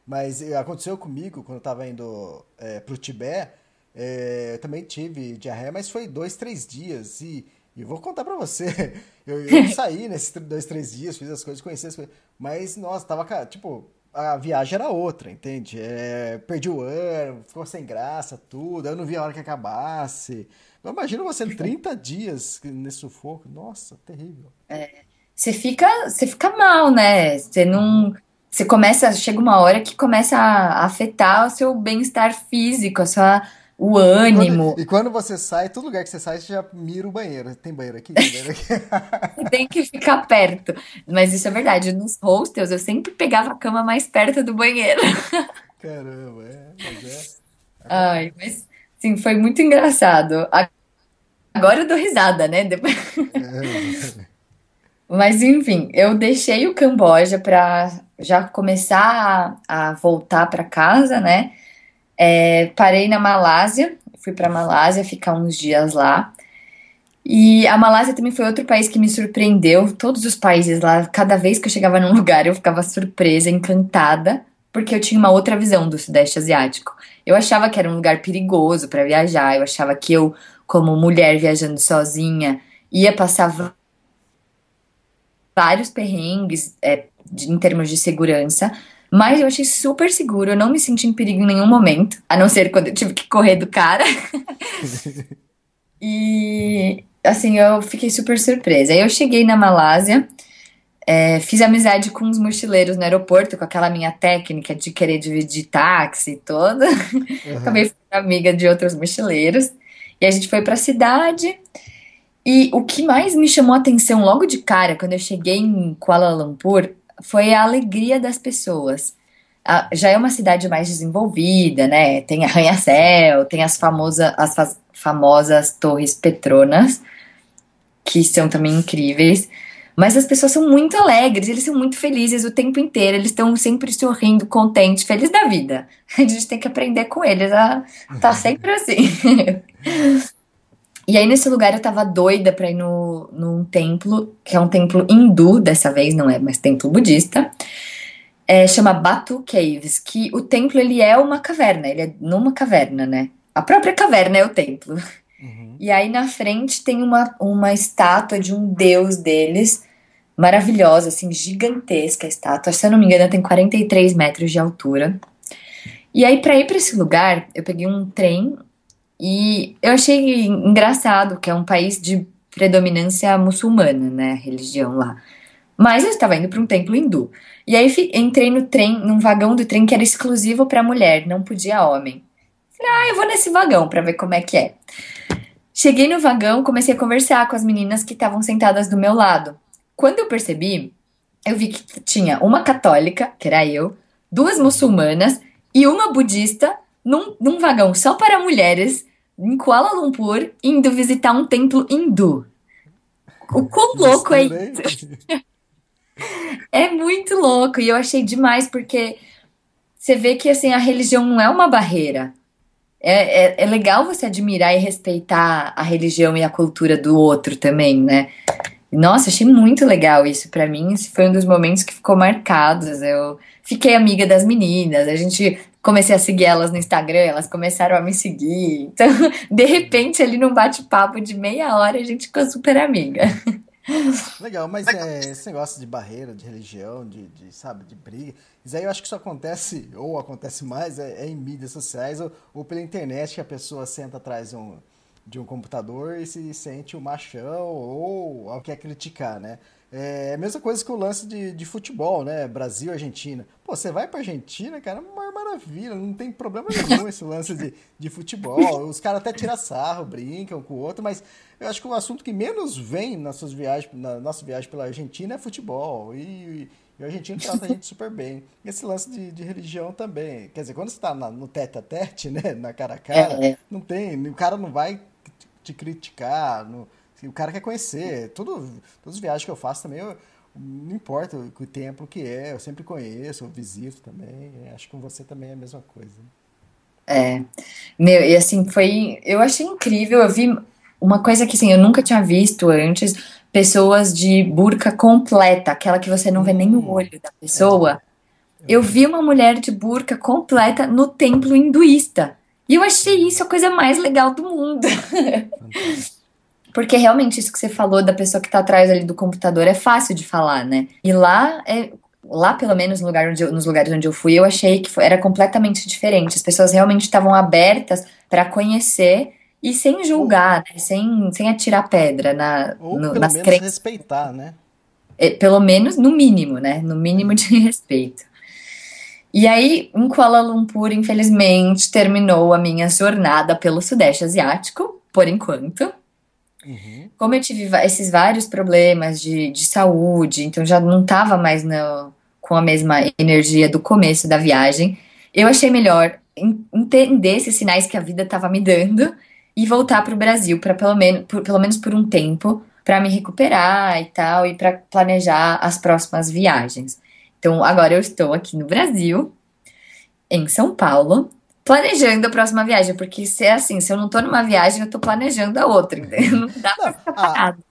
mas eh, aconteceu comigo quando eu tava indo é, pro Tibete, é, eu também tive diarreia, mas foi dois, três dias, e, e vou contar pra você, [LAUGHS] eu, eu saí nesses dois, três dias, fiz as coisas, conheci as coisas, mas, nossa, tava, tipo, a viagem era outra, entende? É, perdi o ano, ficou sem graça, tudo, eu não vi a hora que acabasse. Eu imagino você 30 dias nesse sufoco, nossa, terrível. Você fica, você fica mal, né? Você não, você começa, chega uma hora que começa a afetar o seu bem-estar físico, a sua, o ânimo. Quando- e quando você sai, todo lugar que você sai, você já mira o banheiro. Tem banheiro aqui? Tem banheiro aqui? [LAUGHS] Tem que ficar perto. Mas isso é verdade. Nos hostels eu sempre pegava a cama mais perto do banheiro. [LAUGHS] Caramba, é, mas é. Ai, mas sim, foi muito engraçado. Agora eu dou risada, né? Depois- é. [LAUGHS] Mas enfim, eu deixei o Camboja para já começar a, a voltar para casa, né? É, parei na Malásia, fui para Malásia ficar uns dias lá. E a Malásia também foi outro país que me surpreendeu. Todos os países lá, cada vez que eu chegava num [LAUGHS] lugar, eu ficava surpresa, encantada, porque eu tinha uma outra visão do Sudeste Asiático. Eu achava que era um lugar perigoso para viajar, eu achava que eu, como mulher viajando sozinha, ia passar vários perrengues é, de- em termos de segurança. Mas eu achei super seguro, eu não me senti em perigo em nenhum momento, a não ser quando eu tive que correr do cara. [LAUGHS] E assim, eu fiquei super surpresa. Aí eu cheguei na Malásia, É, fiz amizade com os mochileiros no aeroporto, com aquela minha técnica de querer dividir táxi toda. Uhum. Acabei ficando amiga de outros mochileiros. E a gente foi para a cidade. E o que mais me chamou a atenção logo de cara, quando eu cheguei em Kuala Lumpur, foi a alegria das pessoas. já é uma cidade mais desenvolvida, né? Tem arranha-céu, tem as, famosa, as fa famosas torres Petronas, que são também incríveis. Mas as pessoas são muito alegres, eles são muito felizes o tempo inteiro, eles estão sempre sorrindo, contentes, felizes da vida. [LAUGHS] A gente tem que aprender com eles a tá [LAUGHS] sempre assim. [LAUGHS] e aí nesse lugar eu tava doida pra ir no, num templo, que é um templo hindu, dessa vez não é mais templo budista. É, chama Batu Caves, que o templo ele é uma caverna, ele é numa caverna, né? A própria caverna é o templo. Uhum. E aí na frente tem uma, uma estátua de um deus deles, maravilhosa, assim, gigantesca a estátua. Se eu não me engano, tem 43 metros de altura. E aí, para ir para esse lugar, eu peguei um trem e eu achei engraçado que é um país de predominância muçulmana, né? Religião lá. Mas eu estava indo para um templo hindu. E aí entrei no trem, num vagão do trem que era exclusivo para mulher, não podia homem. Falei, ah, eu vou nesse vagão para ver como é que é. Cheguei no vagão, comecei a conversar com as meninas que estavam sentadas do meu lado. Quando eu percebi, eu vi que tinha uma católica, que era eu, duas muçulmanas e uma budista num, num vagão só para mulheres em Kuala Lumpur, indo visitar um templo hindu. O quão louco é isso? [LAUGHS] é muito louco e eu achei demais porque você vê que assim a religião não é uma barreira é, é, é, legal você admirar e respeitar a religião e a cultura do outro também, né? Nossa, achei muito legal isso para mim. Esse foi um dos momentos que ficou marcados. Eu fiquei amiga das meninas, a gente comecei a seguir elas no Instagram, elas começaram a me seguir. Então, [LAUGHS] de repente, ali num bate-papo de meia hora, a gente ficou super amiga. Legal, mas é, esse negócio de barreira, de religião, de, de, sabe, de briga, isso aí eu acho que isso acontece, ou acontece mais, é, é em mídias sociais ou, ou, pela internet, que a pessoa senta atrás de um, de um computador e se sente o um machão ou quer criticar, né? É a mesma coisa que o lance de, de futebol, né? Brasil, Argentina. Pô, você vai pra Argentina, cara, é uma maravilha, não tem problema nenhum esse lance de, de futebol. Os caras até tiram sarro, brincam com o outro, mas eu acho que o assunto que menos vem nas suas viagens, na nossa viagem pela Argentina é futebol. E, e o argentino trata a gente super bem. Esse lance de, de religião também. Quer dizer, quando você tá na, no tete a tete, né? Na cara a cara, é. não tem. O cara não vai te criticar. No, o cara quer conhecer. Tudo, todas as viagens que eu faço também, eu, não importa o tempo que é, eu sempre conheço, eu visito também. Acho que com você também é a mesma coisa. É. Meu, e assim, foi. Eu achei incrível. Eu vi uma coisa que assim, eu nunca tinha visto antes: pessoas de burca completa, aquela que você não vê nem o hum. olho da pessoa. Eu vi uma mulher de burca completa no templo hinduísta. E eu achei isso a coisa mais legal do mundo. Porque realmente isso que você falou da pessoa que está atrás ali do computador é fácil de falar, né? E lá é, lá pelo menos no lugar eu, nos lugares onde eu fui, eu achei que foi, era completamente diferente. As pessoas realmente estavam abertas para conhecer e sem julgar, né? sem, sem atirar pedra na, Ou no, pelo nas menos crenças. respeitar, né? É, pelo menos no mínimo, né? No mínimo de [LAUGHS] respeito. E aí, em Kuala Lumpur, infelizmente, terminou a minha jornada pelo Sudeste Asiático, por enquanto. Uhum. Como eu tive esses vários problemas de, de saúde, então já não estava mais no, com a mesma energia do começo da viagem, eu achei melhor entender esses sinais que a vida estava me dando e voltar para o Brasil, para pelo, por, pelo menos por um tempo, para me recuperar e tal, e para planejar as próximas viagens. Então, agora eu estou aqui no Brasil, em São Paulo, planejando a próxima viagem, porque se é assim, se eu não tô numa viagem, eu tô planejando a outra, entendeu? Não dá pra ficar parado.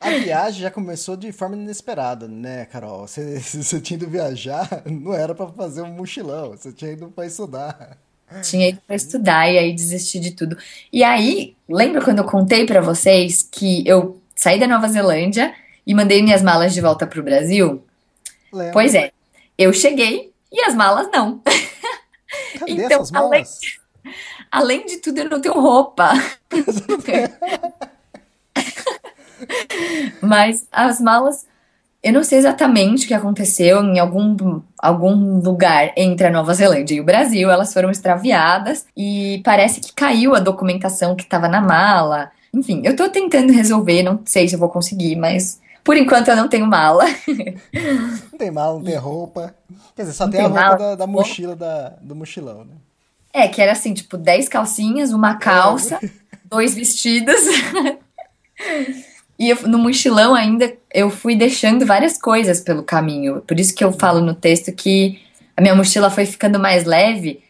A, a viagem já começou de forma inesperada, né, Carol? Você, [LAUGHS] você tinha ido viajar, não era para fazer um mochilão, você tinha ido para estudar. Tinha ido para estudar e aí desisti de tudo. E aí, lembra quando eu contei para vocês que eu saí da Nova Zelândia e mandei minhas malas de volta pro Brasil? Lembra. Pois é, eu cheguei e as malas não. [LAUGHS] Cadê então, essas malas? Além, [LAUGHS] além de tudo, eu não tenho roupa. [LAUGHS] Mas as malas Eu não sei exatamente o que aconteceu em algum, algum lugar entre a Nova Zelândia e o Brasil. Elas foram extraviadas e parece que caiu a documentação que estava na mala. Enfim, eu tô tentando resolver, não sei se eu vou conseguir, mas por enquanto eu não tenho mala. [LAUGHS] Não tem mala, não tem roupa. Quer dizer, só tem, tem, a roupa da, da, mochila da, do mochilão, né? É, que era assim, tipo, 10 calcinhas, uma calça, é. [LAUGHS] dois vestidos. [LAUGHS] e eu, no mochilão ainda eu fui deixando várias coisas pelo caminho. Por isso que eu falo no texto que a minha mochila foi ficando mais leve.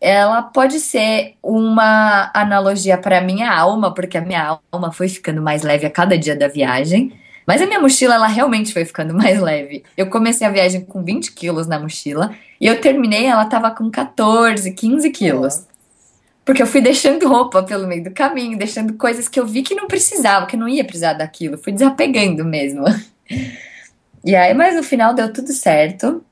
Ela pode ser uma analogia para a minha alma, porque a minha alma foi ficando mais leve a cada dia da viagem. Mas a minha mochila, ela realmente foi ficando [LAUGHS] mais leve. Eu comecei a viagem com 20 quilos na mochila e eu terminei, ela tava com 14, 15 quilos. Porque eu fui deixando roupa pelo meio do caminho, deixando coisas que eu vi que não precisava, que não ia precisar daquilo. Fui desapegando mesmo. [LAUGHS] E aí, mas no final deu tudo certo.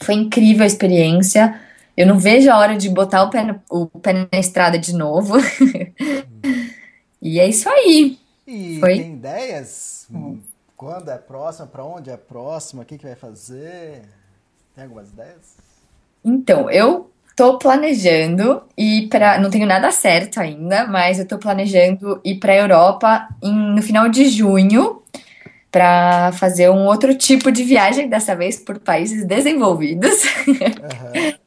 Foi incrível a experiência. Eu não vejo a hora de botar o pé, no, o pé na estrada de novo. [LAUGHS] e é isso aí. E Foi? tem ideias? Hum. Quando é próxima? Para onde é próxima? O que, que vai fazer? Tem algumas ideias? Então, eu tô planejando ir para, não tenho nada certo ainda, mas eu tô planejando ir para Europa em, no final de junho para fazer um outro tipo de viagem, dessa vez por países desenvolvidos. Uhum. [LAUGHS]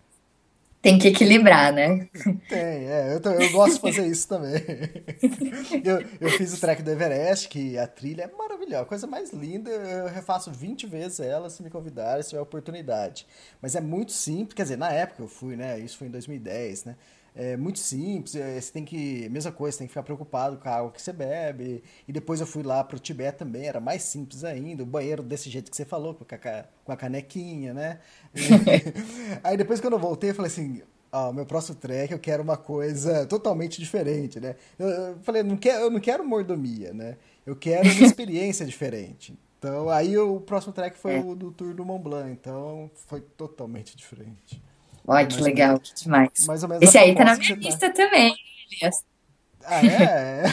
Tem que equilibrar, né? Tem, é. Eu, eu gosto de fazer isso também. [LAUGHS] Eu, eu fiz o trek do Everest, que a trilha é maravilhosa, a coisa mais linda. Eu refaço 20 vezes ela se me convidarem, se tiver oportunidade. Mas é muito simples, quer dizer, na época eu fui, né? Isso foi em 2010, né? É muito simples, é, você tem que, mesma coisa, tem que ficar preocupado com a água que você bebe. E depois eu fui lá para o Tibete também, era mais simples ainda, o banheiro desse jeito que você falou, com a, com a canequinha, né? [LAUGHS] Aí depois quando eu voltei, eu falei assim, ó, meu próximo trek eu quero uma coisa totalmente diferente, né? Eu, eu falei, não quero, eu não quero mordomia, né? Eu quero uma [LAUGHS] experiência diferente. Então, aí o próximo trek foi é. o do Tour do Mont Blanc, então foi totalmente diferente. Olha que legal, que demais. Esse aí tá na minha lista tá. também, Elias. Ah, é?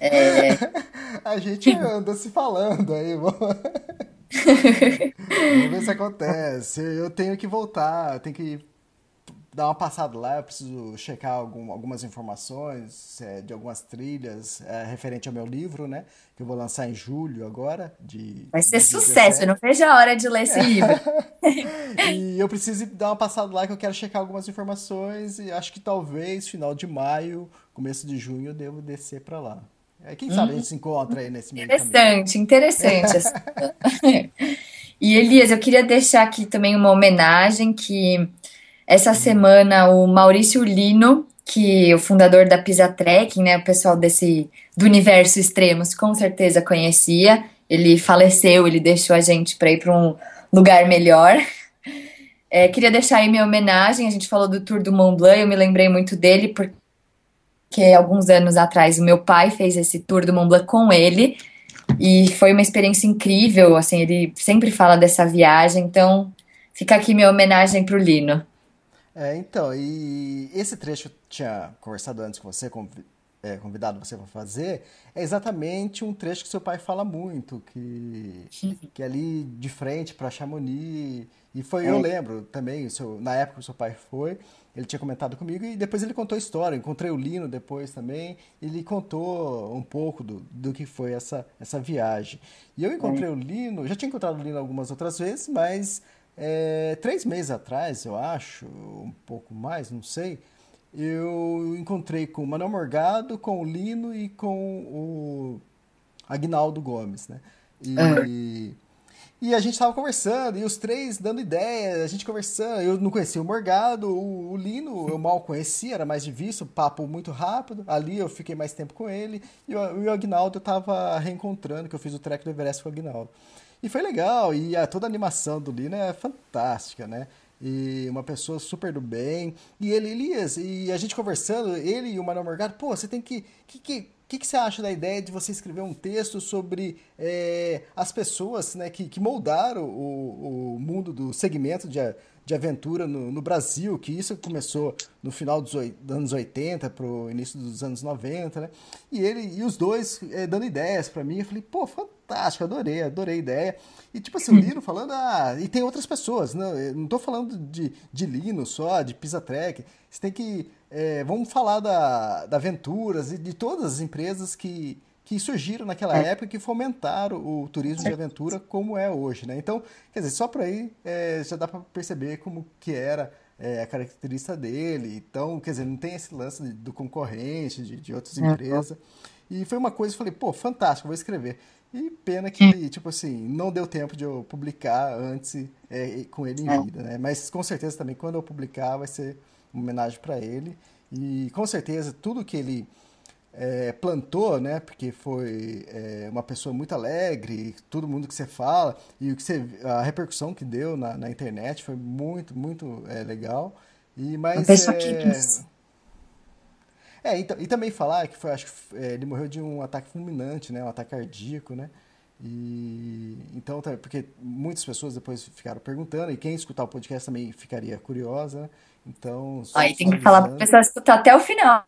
é? [LAUGHS] A gente anda se falando aí, vamos... [LAUGHS] vamos ver se acontece. Eu tenho que voltar, tenho que dar uma passada lá, eu preciso checar algum, algumas informações é, de algumas trilhas é, referente ao meu livro, né? Que eu vou lançar em julho agora. De, Vai ser de sucesso, eu não vejo a hora de ler esse livro. [LAUGHS] e eu preciso dar uma passada lá que eu quero checar algumas informações e acho que talvez final de maio, começo de junho, eu devo descer para lá. É, quem sabe a gente se encontra aí nesse meio Interessante, interessante. [LAUGHS] e Elias, eu queria deixar aqui também uma homenagem que essa semana, o Maurício Lino, que é o fundador da Pisa Trekking, né, o pessoal desse do universo extremos, com certeza conhecia. Ele faleceu, ele deixou a gente para ir para um lugar melhor. É, queria deixar aí minha homenagem. A gente falou do Tour do Mont Blanc, eu me lembrei muito dele porque alguns anos atrás o meu pai fez esse Tour do Mont Blanc com ele e foi uma experiência incrível. Assim, ele sempre fala dessa viagem, então fica aqui minha homenagem para o Lino. É, então, e esse trecho que eu tinha conversado antes com você, é, convidado você para fazer, é exatamente um trecho que seu pai fala muito, que, que é ali de frente para Chamonix, e foi, é. eu lembro também, seu, na época que o seu pai foi, ele tinha comentado comigo e depois ele contou a história. encontrei o Lino depois também, ele contou um pouco do, do que foi essa, essa viagem. E eu encontrei é. o Lino, já tinha encontrado o Lino algumas outras vezes, mas é, três meses atrás, eu acho, um pouco mais, não sei, eu encontrei com o Manuel Morgado, com o Lino e com o Agnaldo Gomes, né? E, uhum. e a gente estava conversando, e os três dando ideias, a gente conversando. Eu não conhecia o Morgado, o, o, Lino eu mal conhecia, era mais de vista, papo muito rápido. Ali eu fiquei mais tempo com ele, e o, o Agnaldo eu estava reencontrando, que eu fiz o track do Everest com o Agnaldo. E foi legal, e a, toda a animação do Lino é fantástica, né? E uma pessoa super do bem. E ele, Elias, e a gente conversando, ele e o Manuel Morgado, pô, você tem que. que, que o que, que, você acha da ideia de você escrever um texto sobre é, as pessoas né, que, que moldaram o, o mundo do segmento de, de aventura no, no, Brasil, que isso começou no final dos, dos anos 80 para o início dos anos 90, né? E ele e os dois é, dando ideias para mim, eu falei, pô, fantástico fantástico, adorei, adorei a ideia. E tipo assim, o [LAUGHS] Lino falando, ah, e tem outras pessoas, não, eu não tô falando de, de Lino só, de Pisa Trek. Você tem que. É, vamos falar da, da Aventuras e de todas as empresas que, que surgiram naquela É. época e que fomentaram o turismo de aventura como é hoje, né? Então, quer dizer, só por aí é, já dá para perceber como que era é, a característica dele. Então, quer dizer, não tem esse lance de- do concorrente, de, de outras Uhum. empresas. E foi uma coisa, eu falei, pô, fantástico, vou escrever. E pena que, tipo assim, não deu tempo de eu publicar antes é, com ele em É. vida, né? Mas com certeza também, quando eu publicar, vai ser uma homenagem para ele. E com certeza, tudo que ele é, plantou, né? Porque foi é, uma pessoa muito alegre, todo mundo que você fala e o que você, a repercussão que deu na, na internet foi muito, muito é, legal. E mas Uma pessoa é, que- é, então, e também falar que foi, acho que é, ele morreu de um ataque fulminante, né? Um ataque cardíaco, né? E então, tá- porque muitas pessoas depois ficaram perguntando, e quem escutar o podcast também ficaria curiosa, né? Então, Aí tem que falar pra avisando. pessoa escutar até o final.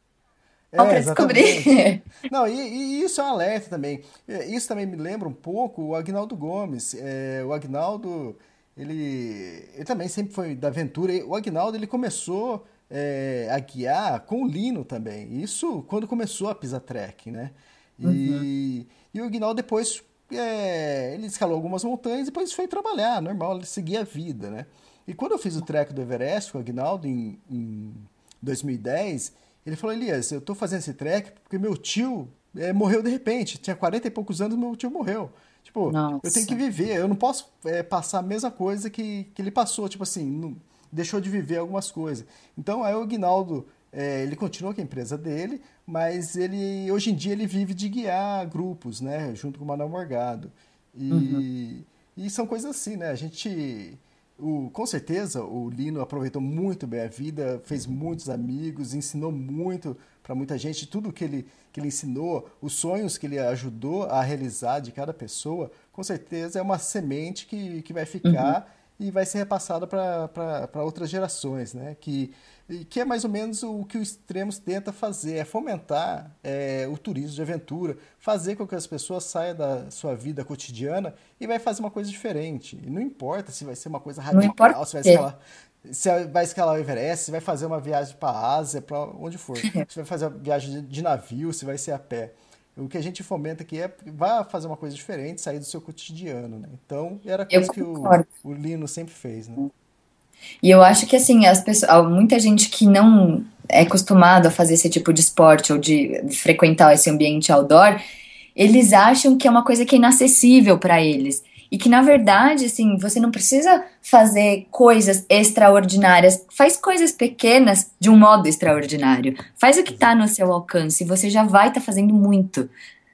É, exatamente. descobrir. Não, e, e isso é um alerta também. É, Isso também me lembra um pouco o Agnaldo Gomes. É, o Agnaldo, ele, ele também sempre foi da aventura. E O Agnaldo, ele começou é, a guiar com o Lino também. Isso quando começou a Pisa Trek, né? E, e o Agnaldo depois, é, ele escalou algumas montanhas e depois foi trabalhar, normal, ele seguia a vida, né? E quando eu fiz o trek do Everest com o Agnaldo em, em 2010, ele falou, Elias, eu tô fazendo esse trek porque meu tio eh, morreu de repente. Tinha 40 e poucos anos, meu tio morreu. Tipo, eu Nossa. tenho que viver, eu não posso eh, passar a mesma coisa que, que ele passou. Tipo assim, não- deixou de viver algumas coisas. Então, aí o Aguinaldo, eh, ele continua com a empresa dele, mas ele hoje em dia ele vive de guiar grupos, né? Junto com o Manuel Morgado. E, e são coisas assim, né? A gente... O, com certeza o Lino aproveitou muito bem a vida, fez muitos amigos, ensinou muito para muita gente. Tudo que ele, que ele ensinou, os sonhos que ele ajudou a realizar de cada pessoa, com certeza é uma semente que, que vai ficar e vai ser repassada para outras gerações, né? Que, que é mais ou menos o que o Extremos tenta fazer, é fomentar é, o turismo de aventura, fazer com que as pessoas saiam da sua vida cotidiana e vai fazer uma coisa diferente. E não importa se vai ser uma coisa radical, se vai escalar, se vai escalar o Everest, se vai fazer uma viagem para a Ásia, para onde for. [LAUGHS] Se vai fazer uma viagem de, de navio, se vai ser a pé. O que a gente fomenta aqui é vá fazer uma coisa diferente, sair do seu cotidiano, né? Então, era coisa que o, o Lino sempre fez, né? E eu acho que assim, as pessoas, muita gente que não é acostumado a fazer esse tipo de esporte ou de frequentar esse ambiente outdoor, eles acham que é uma coisa que é inacessível para eles. E que na verdade, assim, você não precisa fazer coisas extraordinárias, faz coisas pequenas de um modo extraordinário. Faz o que tá no seu alcance, e você já vai estar fazendo muito,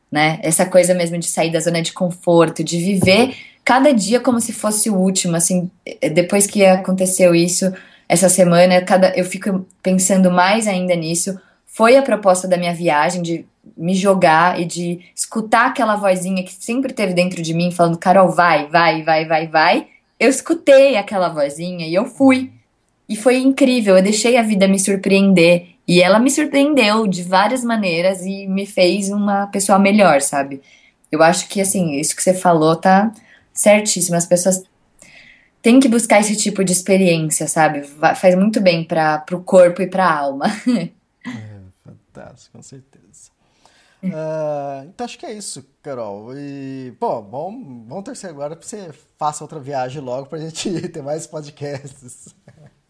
né? Essa coisa mesmo de sair da zona de conforto, de viver cada dia como se fosse o último, assim, eh, depois que aconteceu isso essa semana, cada eu fico pensando mais ainda nisso. Foi a proposta da minha viagem de me jogar e de escutar aquela vozinha que sempre teve dentro de mim falando, Carol, vai, vai, vai, vai, vai. Eu escutei aquela vozinha e eu fui. E foi incrível, eu deixei a vida me surpreender. E ela me surpreendeu de várias maneiras e me fez uma pessoa melhor, sabe? Eu acho que, assim, isso que você falou tá certíssimo. As pessoas têm que buscar esse tipo de experiência, sabe? Faz muito bem para pro corpo e pra alma. [LAUGHS] Fantástico, com certeza. Ah, então acho que é isso, Carol. E, pô, bom, vamos torcer agora para você faça outra viagem logo pra gente [LAUGHS] ter mais podcasts.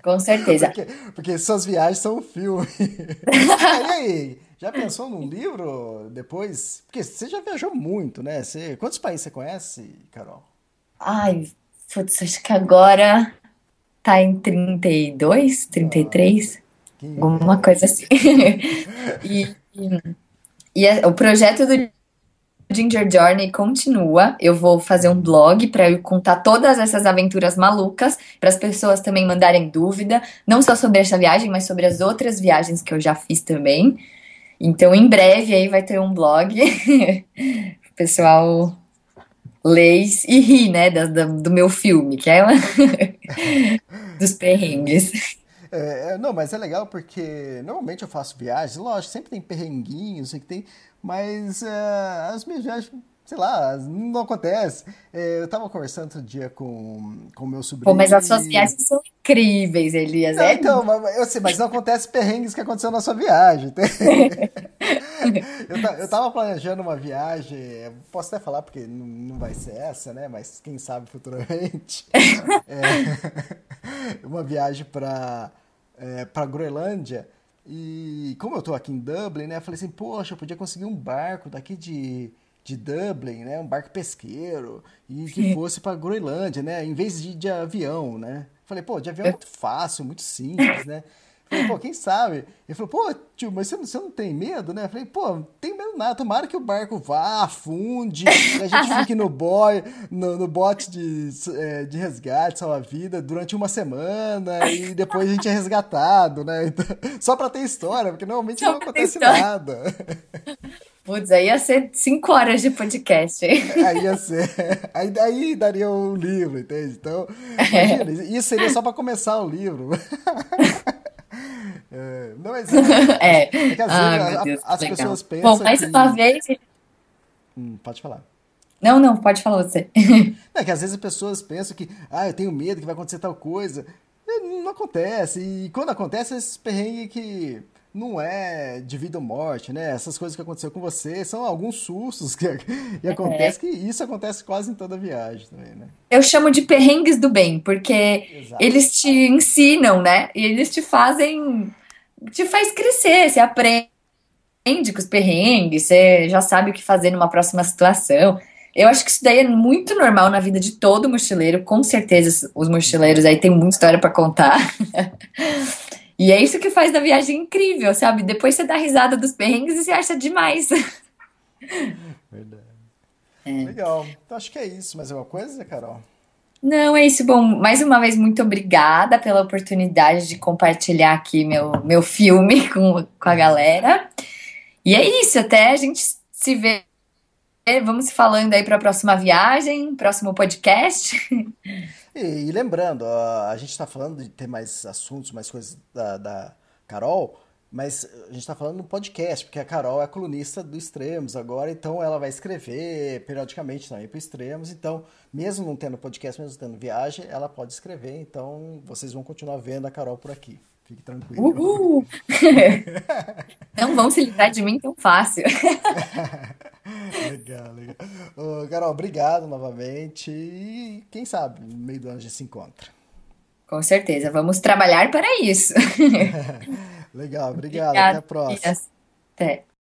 Com certeza. Porque, porque suas viagens são um filme. [LAUGHS] e aí, já pensou num livro depois? Porque você já viajou muito, né? Você, quantos países você conhece, Carol? Ai, putz, acho que agora tá em 32, 33, Que- alguma coisa assim. [LAUGHS] E, e, e é- o projeto do Ginger Journey continua. Eu vou fazer um blog para eu contar todas essas aventuras malucas, para as pessoas também mandarem dúvida, não só sobre essa viagem, mas sobre as outras viagens que eu já fiz também. Então, em breve aí vai ter um blog. [LAUGHS] O pessoal lê e ri, né, da- da- do meu filme, que é uma... [LAUGHS] dos perrengues. É, é, não, mas é legal porque normalmente eu faço viagens, lógico, sempre tem perrenguinhos, sempre tem, mas é, as minhas viagens sei lá, não acontece. É, eu tava conversando outro dia com o meu sobrinho. Pô, mas as suas viagens são incríveis, Elias. Não, é? então, eu sei, mas não acontece perrengues que aconteceu na sua viagem. [LAUGHS] eu, eu tava planejando uma viagem, posso até falar porque não, não vai ser essa, né? Mas quem sabe futuramente. [LAUGHS] É, [LAUGHS] uma viagem para é, para Groenlândia. E como eu tô aqui em Dublin, né? Eu falei assim, poxa, eu podia conseguir um barco daqui de, de Dublin, né? Um barco pesqueiro e que fosse para Groenlândia, né? Em vez de de avião, né? Falei, pô, de avião é muito fácil, muito simples, né? Falei, pô, quem sabe? Ele falou, pô, tio, mas você não, você não tem medo, né? Eu falei, pô, não tem medo nada. Tomara que o barco vá, afunde, que a gente [LAUGHS] fique no boy, no, no bote de, é, de resgate, salva-vida, durante uma semana e depois a gente é resgatado, né? [LAUGHS] Então, só pra ter história, porque normalmente só não acontece nada. [LAUGHS] Putz, aí ia ser cinco horas de podcast. Aí ia ser. Aí daí daria um livro, entende? Então, imagina, isso seria só para começar o livro. É, não, mas é, é, [LAUGHS] é que às Ai, vezes a, as legal. pessoas pensam. Bom, mais que... uma vez. Hum, pode falar. Não, não, pode falar você. É que às vezes as pessoas pensam que, ah, eu tenho medo que vai acontecer tal coisa. Não acontece. E quando acontece, esses perrengues que não é de vida ou morte, né? Essas coisas que aconteceu com você são alguns sustos que, [LAUGHS] e acontece é. que isso acontece quase em toda viagem também, né? Eu chamo de perrengues do bem, porque Exato. eles te ensinam, né? E eles te fazem, te faz crescer, você aprende com os perrengues, você já sabe o que fazer numa próxima situação. Eu acho que isso daí é muito normal na vida de todo mochileiro, com certeza os mochileiros aí têm muita história para contar. [LAUGHS] E é isso que faz da viagem incrível, sabe? Depois você dá risada dos perrengues e você acha demais. Verdade. É. Legal. Então acho que é isso. Mais alguma coisa, Carol? Não, é isso. Bom, mais uma vez, muito obrigada pela oportunidade de compartilhar aqui meu, meu filme [LAUGHS] com, com a galera. E é isso, até a gente se vê. Vamos falando aí para a próxima viagem, próximo podcast. [LAUGHS] E, e lembrando, a gente está falando de ter mais assuntos, mais coisas da, da Carol, mas a gente está falando no podcast, porque a Carol é colunista do Extremos agora, então ela vai escrever periodicamente também para Extremos. Então, mesmo não tendo podcast, mesmo tendo viagem, ela pode escrever. Então, vocês vão continuar vendo a Carol por aqui. Fique tranquilo. Uhul! [LAUGHS] não vão se livrar de mim tão fácil. [LAUGHS] legal, legal. Ô, Carol, obrigado novamente. E quem sabe, no meio do ano a gente se encontra. Com certeza, vamos trabalhar para isso. [LAUGHS] legal, obrigado. Obrigada, Até a próxima. Até.